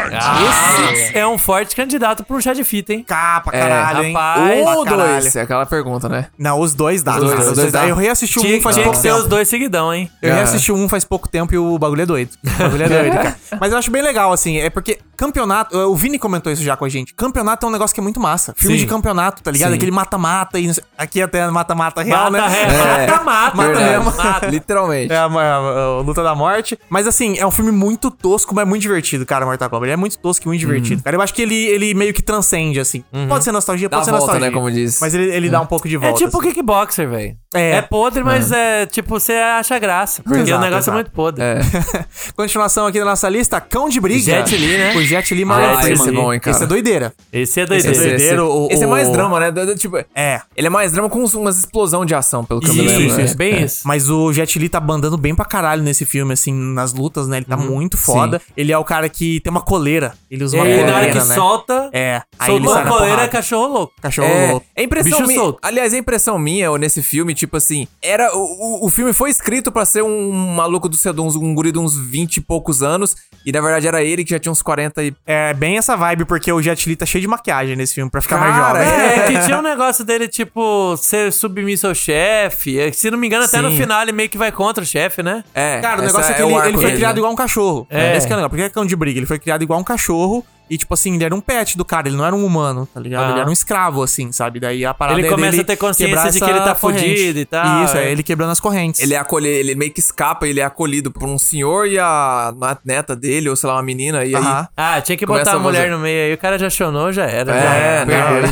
Esse é um forte candidato pro chá de fita, hein? Capa, É, caralho, hein? rapaz. Pra Um ou caralho. dois? É aquela pergunta, né? Não, os dois dá. Os dois, os dois dá. Eu reassisti Tinha, um faz tinha que pouco ser tempo. os dois seguidão, hein? Eu Aham. reassisti um faz pouco tempo e o bagulho é doido. O bagulho é doido, cara. (laughs) Mas eu acho bem legal, assim. É porque campeonato. O Vini comentou isso já com a gente. Campeonato é um negócio que é muito massa. Filme Sim. de campeonato, tá ligado? Sim. Aquele mata-mata e. não sei- Aqui até mata-mata real, Mata, né? (laughs) é, mata, verdade. mesmo. Mata. Literalmente. É a, a- a Luta da Morte. Mas assim, é um filme muito tosco, mas muito divertido, cara, Mortal Kombat. Ele é muito tosco e muito divertido. Cara, eu acho que ele, ele meio que transcende, assim. Pode ser nostalgia, Dá pode ser volta, nostalgia. né, como diz. Mas ele, ele dá um pouco de É volta. tipo o assim. kickboxer, velho. É. É. podre, mas é tipo, você acha graça. Porque Exato, o negócio exato. é muito podre. É. (laughs) Continuação aqui da nossa lista, Cão de Briga. Jet Li, né? O Jet Li Ah, Morgan esse é bom, hein, cara. Esse é doideira. Esse é Esse doideira. é doideira. o- Esse é mais drama, né? Tipo, É. ele é mais drama com umas explosão de ação, pelo que eu me Isso, lembro. isso, né? isso, bem isso. Mas o Jet Li tá bandando bem pra caralho nesse filme, assim, nas lutas, né? Ele tá muito foda. Ele é o cara que tem uma coleira. Ele usa uma aí, coleira, na hora que né? solta, É. Aí ele soltou sai a na coleira, é porrada. cachorro louco. Cachorro É, louco. é impressão Bicho minha. solto. Aliás, é impressão minha ou nesse filme, tipo assim, era o, o, filme foi escrito pra ser um maluco do seu uns, um guri de uns 20 e poucos anos, e na verdade era ele que já tinha uns 40 e É bem essa vibe, porque o Jet Li tá cheio de maquiagem nesse filme pra ficar mais Cara, jovem. É, que tinha um negócio dele, tipo, ser submisso ao chefe. É, Se não me engano, até no Sim. final ele meio que vai contra o chefe, né? É, Cara, o negócio é que ele, ele foi dele, criado né? igual um cachorro. É. Esse que é o negócio. Porque é cão de briga. Ele foi criado igual um cachorro. E, tipo assim, ele era um pet do cara, ele não era um humano, tá ligado? Ah. Ele era um escravo, assim, sabe? Daí a parada Ele é começa dele a ter consciência de que ele tá corrente. fudido e tal, Isso, é é. ele quebrando as correntes. Ele é acolhido, ele meio que escapa, ele é acolhido por um senhor e a neta dele, ou sei lá, uma menina, e aí. Ah, tinha que botar a a mulher fazer- no meio aí. O cara já chonou, já era. É, já era. não,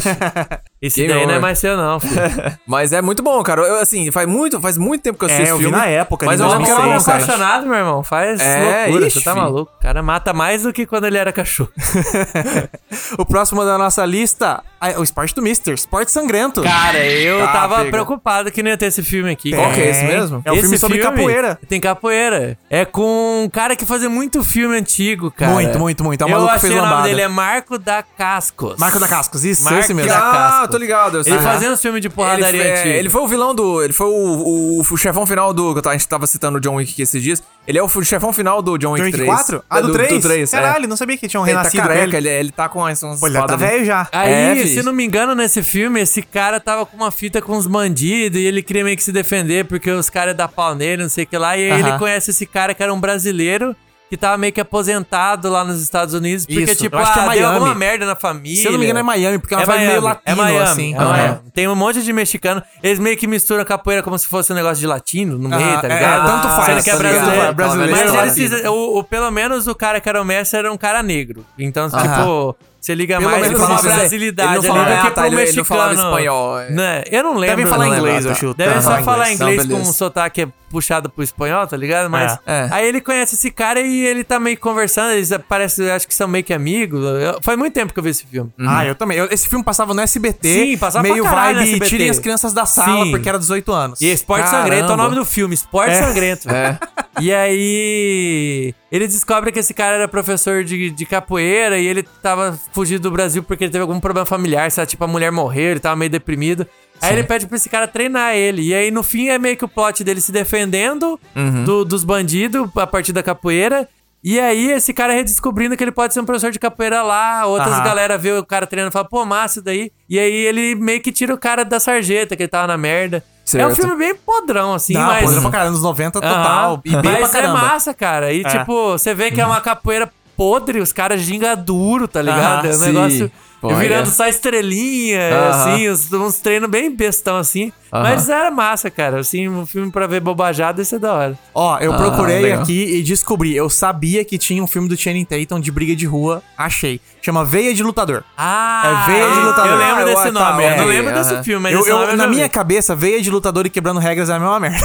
(laughs) Esse Game daí não é over. mais seu, não, filho. (laughs) Mas é muito bom, cara. Eu, assim, faz muito, faz muito tempo que eu assisti É, eu vi filme. na época, mas eu lembro que era 2006, bom, cara. apaixonado, meu irmão. Faz É, loucura, ixi, você tá maluco. O cara mata mais do que quando ele era cachorro. (laughs) (laughs) o próximo da nossa lista, o esporte do Mister, esporte sangrento. Cara, eu Ah, tava pega. preocupado que não ia ter esse filme aqui. Qual que é esse mesmo? É um filme sobre capoeira. Tem capoeira. É com um cara que fazia muito filme antigo, cara. Muito, muito, muito. É um eu maluco que fez o nome dele é Marco da Cascos. Marco da Cascos, isso, Marco esse mesmo. da Ah, tô ligado. Ele fazia uns filmes de Ele, porradaria é, antigo. ele foi o vilão do. Ele foi o, o, o chefão final do. que A gente tava citando o John Wick aqui esses dias. Ele é o chefão final do John Wick, John Wick 3. 4? Ah, do 3? Do 3, é. Caralho, não sabia que tinha um Ele tá renascido careca, ele. ele, ele tá com as umas Pô, ele tá ali. velho já. Aí, É, se não me engano, nesse filme, esse cara tava com uma fita com os bandidos e ele queria meio que se defender porque os caras da pau nele, não sei o que lá. E aí Aham. ele conhece esse cara que era um brasileiro que tava meio que aposentado lá nos Estados Unidos. Porque, Isso, tipo, é ah, deu Miami. alguma merda na família. Se eu não me engano, é Miami, porque é uma É Miami, meio latino, é Miami, assim. é. Miami. Tem um monte de mexicano. Eles meio que misturam capoeira como se fosse um negócio de latino no meio, tá é, ligado? tanto faz, Sendo que é tá brasileiro. Brasileiro, Mas eles fizeram- o, o- pelo menos o cara que era o mestre era um cara negro. Então, tipo, você liga Pelo mais menos pra uma ele- brasilidade ele não ali falava- do que ah, tá, pro ele- ele não falava mexicano. espanhol, é. Né? Eu não lembro. Devem falar inglês, eu chuto. Devem só falar inglês. Não, com um sotaque puxado pro espanhol, tá ligado? Mas É. aí ele conhece esse cara e ele tá meio que conversando, eles parecem, acho que são meio que amigos. Eu- faz muito tempo que eu vi esse filme. Ah, eu também. Eu- esse filme passava no SBT. Sim, passava meio pra caralho no vibe SBT. tirem as crianças da sala Sim. porque era 18 anos. E Esporte Caramba. Sangrento é o nome do filme, Esporte É. Sangrento. É. E aí, ele descobre que esse cara era professor de, de capoeira e ele tava fugindo do Brasil porque ele teve algum problema familiar, sabe? Tipo, a mulher morreu, ele tava meio deprimido. Aí ele pede pra esse cara treinar ele. E aí, no fim, é meio que o plot dele se defendendo do- dos bandidos a partir da capoeira. E aí, esse cara redescobrindo que ele pode ser um professor de capoeira lá. Outras Aham. galera vê o cara treinando e fala, pô, massa daí. E aí, ele meio que tira o cara da sarjeta, que ele tava na merda. É Certo. um filme bem podrão, assim, Não, mas... mas... pra caralho, anos 90 total. E bem pra Mas é caramba. massa, cara. E, tipo, você vê que é uma capoeira podre, os caras ginga duro, tá ligado? Aham, é um sim. negócio Pô, virando é. só estrelinha, assim, uns, uns treinos bem bestão, assim. Mas era massa, cara. Assim, um filme pra ver bobajada, isso é da hora. Ó, eu procurei legal. aqui e descobri. Eu sabia que tinha um filme do Channing Tatum de briga de rua. Achei. Chama Veia de Lutador. Ah, É Veia de Lutador. Eu lembro Ah, desse tá, nome. eu não lembro desse filme, mas Eu, eu- eu na vi. minha cabeça, Veia de Lutador e Quebrando Regras é a mesma merda.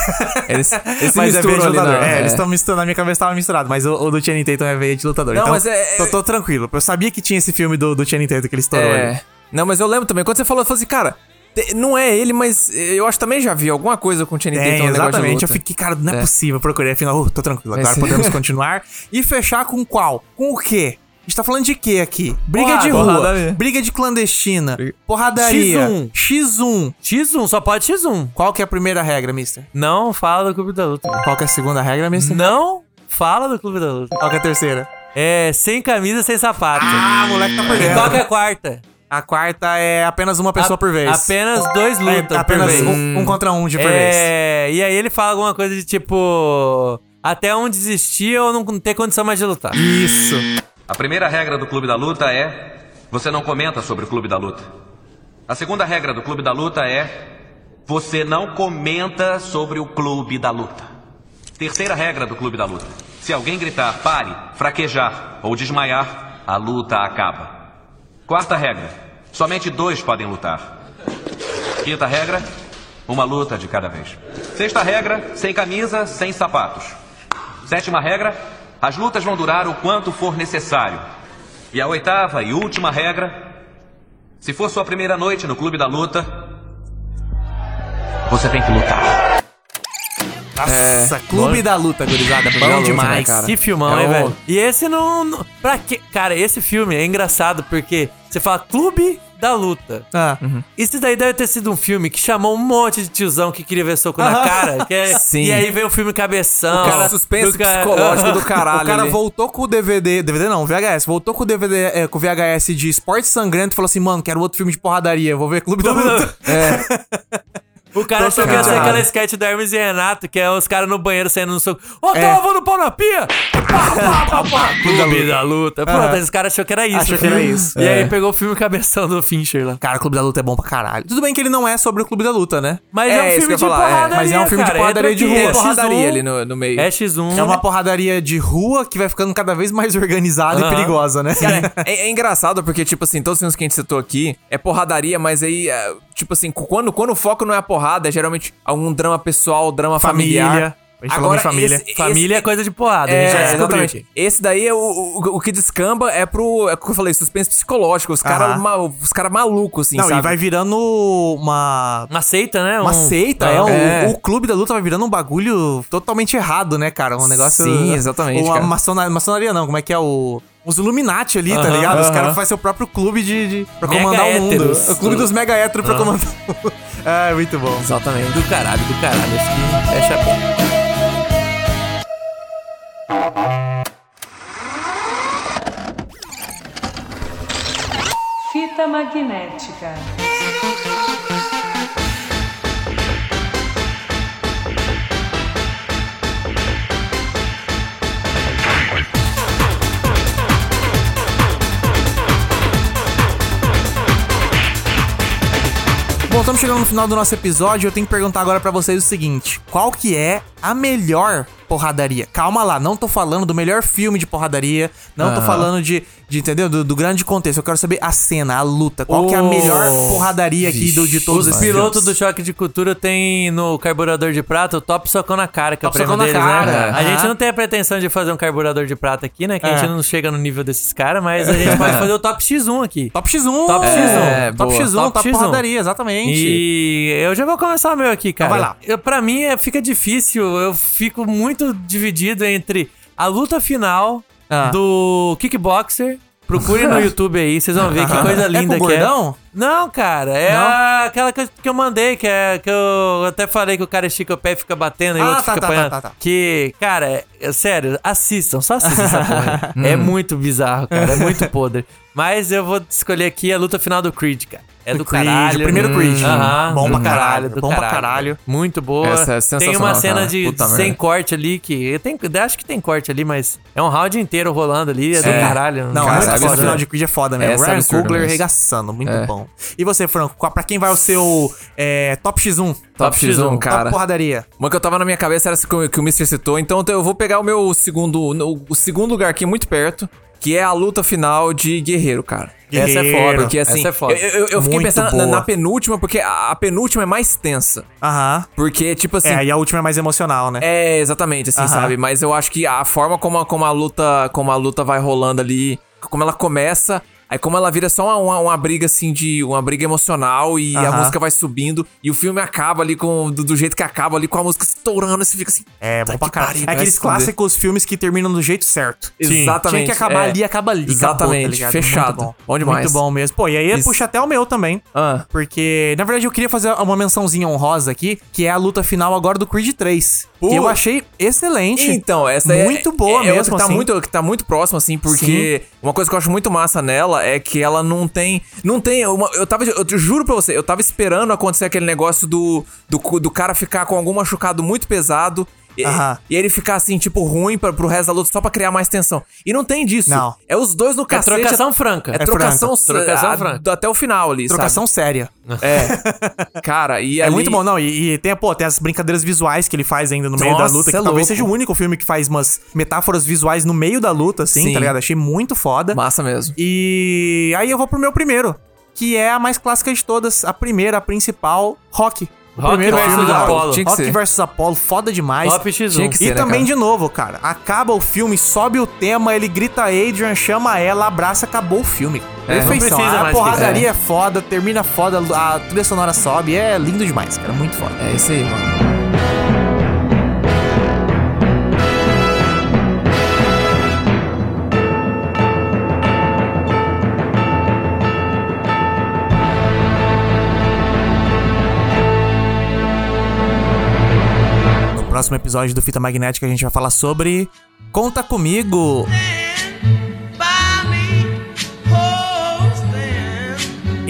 Eles, eles (laughs) mas é Veia de ali, Lutador. né? É, eles estão misturando. Na minha cabeça tava misturado. Mas o, o do Channing Tatum é Veia de Lutador. Não, então, mas é- tô, tô tranquilo. Eu sabia que tinha esse filme do, do Channing Tatum que ele estourou ali. É. Não, mas eu lembro também. Quando você falou, eu falei assim, cara, não é ele, mas eu acho que também já vi alguma coisa com o Channing Tatum. Um exatamente. Eu fiquei, cara, não é, É. possível. Procurei, afinal, uh, tô tranquilo. Agora Esse- podemos (laughs) continuar. E fechar com qual? Com o quê? A gente tá falando de quê aqui? Briga Porrada, de rua, porradaria. briga de clandestina, porradaria, X1. X1. X1, só pode X1. Qual que é a primeira regra, mister? Não fala do Clube da Luta. Qual que é a segunda regra, mister? Não fala do Clube da Luta. Qual que é a terceira? É sem camisa, sem sapato. Ah, moleque tá E perdendo. qual que é a quarta? A quarta é apenas uma pessoa A- por vez. Apenas dois É, lutas apenas por vez. um, um contra um de por vez. É, e aí ele fala alguma coisa de tipo... Até um desistir ou não ter condição mais de lutar. Isso. A primeira regra do Clube da Luta é: você não comenta sobre o Clube da Luta. A segunda regra do Clube da Luta é: você não comenta sobre o Clube da Luta. Terceira regra do Clube da Luta: se alguém gritar pare, fraquejar ou desmaiar, a luta acaba. Quarta regra: somente dois podem lutar. Quinta regra: uma luta de cada vez. Sexta regra: sem camisa, sem sapatos. Sétima regra: as lutas vão durar o quanto for necessário. E a oitava e última regra: se for sua primeira noite no clube da luta, você tem que lutar. Nossa, Clube da Luta, gurizada. da Bom Luta, demais. né? Que filmão, É hein, o- velho? E esse não, não. Pra quê? Cara, esse filme é engraçado porque você fala Clube da Luta. Ah. Isso daí deve ter sido um filme que chamou um monte de tiozão que queria ver soco na cara. que é- Sim. E aí veio o filme Cabeção. O cara suspense do cara- psicológico do (laughs) caralho. o cara ali. voltou com o DVD, DVD não, VHS, voltou com o DVD, é, com o VHS de Esporte Sangrento e falou assim, mano, quero outro filme de porradaria, vou ver Clube da Luta. (laughs) (laughs) O cara achou que ia ser aquela sketch do Hermes e Renato, que é os caras no banheiro saindo no soco. Ô, É. tava no pau na pia! Pá, pá, pá, pá. (laughs) Clube da luta. Pronto, Aham. esse cara achou que era isso. Achou o que era isso. E É. aí pegou o filme Cabeção do Fincher lá. Cara, Clube da Luta é bom pra caralho. Tudo bem que ele não é sobre o Clube da Luta, né? Mas É, é, um filme de falar, é. porradaria, Mas é um filme de cara. porradaria Entra de rua. é X1, porradaria ali no, no meio. É X1. É uma porradaria de rua que vai ficando cada vez mais organizada e perigosa, né? Cara, (laughs) é, é engraçado porque, tipo assim, todos os filmes que a gente citou aqui é porradaria, mas aí, é, tipo assim, quando, quando o foco não é a porrada, é geralmente algum drama pessoal, drama familiar. Família. A gente falou de família. esse- Família é coisa de porrada, a É, gente já descobriu exatamente. aqui. Esse daí é o, o, o que descamba é pro. É o que eu falei, suspense psicológico. Os caras os cara malucos, assim, Não, sabe? e vai virando uma. Uma seita, né? Uma Um- seita, Ah, é, o, é. o clube da luta vai virando um bagulho totalmente errado, né, cara? Um negócio. Sim, exatamente, Uma cara. maçonaria, maçonaria não, como é que é o. Os Illuminati ali, tá ligado? Os caras fazem seu próprio clube de, de pra Mega comandar o mundo. héteros. O clube dos mega héteros pra comandar o mundo. (laughs) É, muito bom. Exatamente. Do caralho, do caralho. Esse aqui é chapéu. Fita magnética. Bom, estamos chegando no final do nosso episódio. Eu tenho que perguntar agora pra vocês o seguinte: qual que é a melhor porradaria? Calma lá, não tô falando do melhor filme de porradaria, não tô Aham. falando de, de entendeu? Do, do grande contexto. Eu quero saber a cena, a luta. Qual que é a melhor porradaria aqui do, de todos Os pilotos do choque de cultura tem no carburador de prata o top socão na cara, que é o Top prêmio socão na deles, cara, né? A aham. gente não tem a pretensão de fazer um carburador de prata aqui, né? Que a É. gente não chega no nível desses caras, mas a gente pode (laughs) fazer o top X1 aqui. Top X1. Top X1. É, top boa. X1, Top top, X1. porradaria, exatamente. E eu já vou começar o meu aqui, cara. Então vai lá. Eu, pra mim é, fica difícil, eu fico muito dividido entre a luta final Ah. do Kickboxer. Procure no (laughs) YouTube aí, vocês vão ver que coisa É linda o que é. gordão? Não, cara, é Não? aquela que, que eu mandei, que é que eu até falei que o cara estica o pé e fica batendo e o Ah, outro tá, fica tá, apanhando. tá, tá, tá. Que, cara, é- é sério, assistam, só assistam essa porra. (laughs) é muito bizarro, cara, é muito podre. Mas eu vou escolher aqui a luta final do Creed, cara. É do Creed, caralho. o primeiro Creed. Aham, Bom do pra caralho, do bom pra caralho. Muito boa. Essa é tem uma sensacional, cena cara. de Puta sem merda. corte ali que tem, acho que tem corte ali, mas é um round inteiro rolando ali, é do É. caralho. Não, Cara, essa é cena absurdo. final de Creed é foda mesmo. É Ryan Coogler regaçando, muito É. bom. E você, Franco, pra quem vai o seu é, top X1? Top X1, cara. Top porradaria. Uma que eu tava na minha cabeça era essa que o, que o Mr. citou, então eu vou pegar o meu segundo. O segundo lugar aqui muito perto, que é a luta final de Guerreiro, cara. Essa é Guerreiro. foda. Porque assim, Essa é foda. eu, eu- eu fiquei Muito pensando na, na penúltima, porque a, a penúltima é mais tensa. Aham. Porque, tipo assim. É, e a última é mais emocional, né? É, exatamente, assim, Aham. sabe? Mas eu acho que a forma como a, como a luta, como a luta vai rolando ali, como ela começa, aí como ela vira só uma, uma, uma briga assim de uma briga emocional e a música vai subindo e o filme acaba ali com do, do jeito que acaba ali com a música estourando, e você fica assim, É, bom "Tá pra caralho. É aqueles se fuder." clássicos filmes que terminam do jeito certo. Exatamente. Tinha que acabar é. ali, acaba ali. acabou, tá Exatamente, fechado. Muito bom. Bom demais. Muito bom mesmo. Pô, e aí Isso. puxa até o meu também. Ah. Porque, na verdade, eu queria fazer uma mençãozinha honrosa aqui, que é a luta final agora do Creed 3. Pô. Que eu achei excelente. Então, essa é Muito boa é, é mesmo, que tá assim. muito que tá muito próximo assim, porque uma coisa que eu acho muito massa nela é que ela não tem não tem uma, eu tava eu juro pra você, eu tava esperando acontecer aquele negócio do do, do cara ficar com algum machucado muito pesado e, e ele ficar assim, tipo, ruim pra, pro resto da luta só pra criar mais tensão. E não tem disso. Não. É os dois no cacete. trocação franca. É, É trocação, franca. Trocação a- franca. Até o final ali, Trocação séria. sabe? (laughs) É. Cara, e É ali- muito bom, não. E, e tem, pô, tem as brincadeiras visuais que ele faz ainda no meio da Nossa, luta, que é talvez louco. seja o único filme que faz umas metáforas visuais no meio da luta, assim, Sim. tá ligado? Achei muito foda. Massa mesmo. E aí eu vou pro meu primeiro, que é a mais clássica de todas, a primeira, a principal, Rock. O Rock primeiro versus filme Apollo. Tinha que Rock ser. versus Apollo, foda demais. Top X1. Tinha que ser, E né, também, cara? de novo, cara, acaba o filme, sobe o tema, ele grita Adrian, chama ela, abraça, acabou o filme. É, não Perfeição. precisa A porradaria é foda, termina foda, a trilha sonora sobe, é lindo demais, cara, muito foda. É isso aí, mano. Próximo episódio do Fita Magnética a gente vai falar sobre Conta Comigo.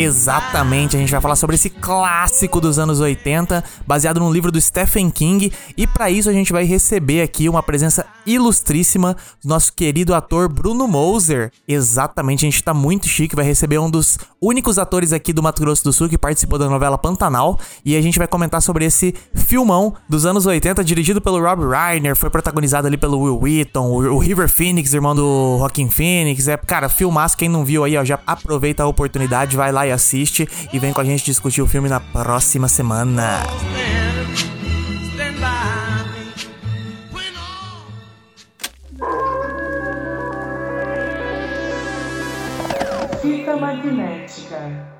Exatamente, a gente vai falar sobre esse clássico dos anos 80, baseado num livro do Stephen King, e pra isso a gente vai receber aqui uma presença ilustríssima do nosso querido ator Bruno Moser. Exatamente, a gente tá muito chique, vai receber um dos únicos atores aqui do Mato Grosso do Sul que participou da novela Pantanal, e a gente vai comentar sobre esse filmão dos anos 80, dirigido pelo Rob Reiner, foi protagonizado ali pelo Will Wheaton, o, River Phoenix, irmão do Joaquin Phoenix, é, cara, filmaço, quem não viu aí, ó, já aproveita a oportunidade, vai lá e assiste e vem com a gente discutir o filme na próxima semana. Fita magnética.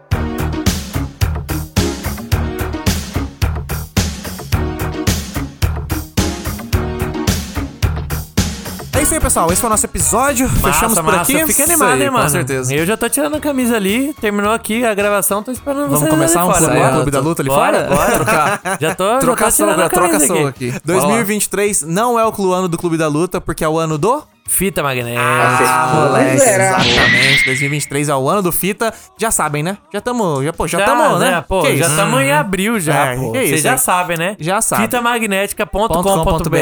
Isso aí, pessoal. Esse foi o nosso episódio. Fechamos por massa. aqui. Fica animado, aí, hein, com mano? certeza. Eu já tô tirando a camisa ali, terminou aqui a gravação, tô esperando Vamos vocês começar um fora. clube, Bora. clube da luta ali Bora, fora? Bora, Trocar. (laughs) Já tô, já tô tirando a camisa aqui. aqui. 2023 não é o ano do Clube da Luta, porque é o ano do. Fita magnética. Ah, moleque, exatamente. 2023 é o ano do Fita. Já sabem, né? Já estamos, já, pô, já estamos, né? Pô, Que já isso? estamos em abril já, É, pô. Vocês isso, já sabem, né? Já sabe. Fitamagnética.com.br.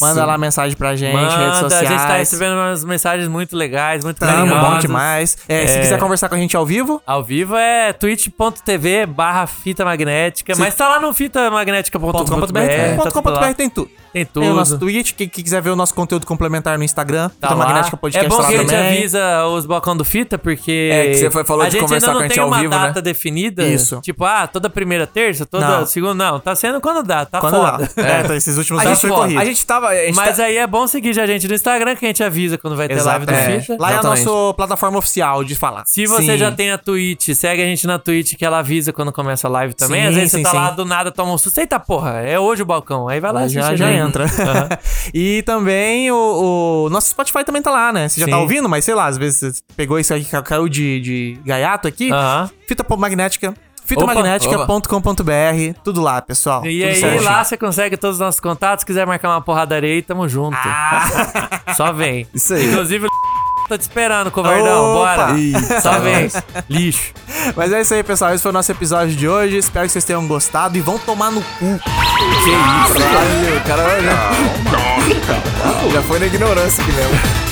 Manda lá mensagem pra gente, redes Manda, a sociais. gente tá recebendo umas mensagens muito legais, muito Tamo, carinhosas. bom demais. É, Se É. quiser conversar com a gente ao vivo, Ao vivo é twitch.tv barra fita magnética, mas tá lá no fitamagnética.com.br. .com.br tá .com.br tudo lá. Tem tudo. Tem Tem o nosso. Twitch, quem, quem quiser ver o nosso conteúdo complementar no Instagram, Tá Fita lá. Magnética Podcast é bom que a gente avisa os balcão do Fita, porque. É, que você foi- falou a de gente conversar com a não gente tem ao uma vivo, data né? definida. Isso. Tipo, ah, toda primeira terça, toda Não. segunda. Não, tá sendo quando dá, tá Quando foda. lá. É, então esses últimos A anos gente, foi corrido. a gente tava. A gente Mas tá- aí é bom seguir a gente no Instagram, que a gente avisa quando vai ter live do Exatamente. Fita. Lá é a nossa plataforma oficial de falar. Se você Sim. já tem a Twitch, segue a gente na Twitch que ela avisa quando começa a live também. Sim, Às vezes sim, você tá lá do nada, toma um susto. Eita porra, é hoje o balcão. Aí vai lá já, a já gente. Entra. Aham. (laughs) e também o, o nosso Spotify também tá lá, né? Você já tá Sim. ouvindo, mas sei lá, às vezes você pegou isso aí que caiu de, de gaiato aqui. Aham. Fita magnética. Fitamagnética.com.br. Tudo lá, pessoal. E aí certinho. lá você consegue todos os nossos contatos. Se quiser marcar uma porradaria aí, tamo junto. Só vem. Isso aí. Inclusive, tá te esperando, covardão. Opa. Bora. Eita, Só vem. nós. Lixo. Mas é isso aí, pessoal. Esse foi o nosso episódio de hoje. Espero que vocês tenham gostado e vão tomar no cu. Que isso, o cara já, já foi na ignorância aqui mesmo.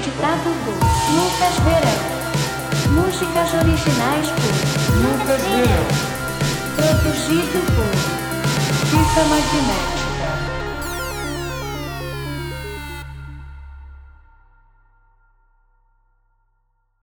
Editado por Lucas Verão. Músicas originais por Lucas Verão. Produzido por Fita Magnética.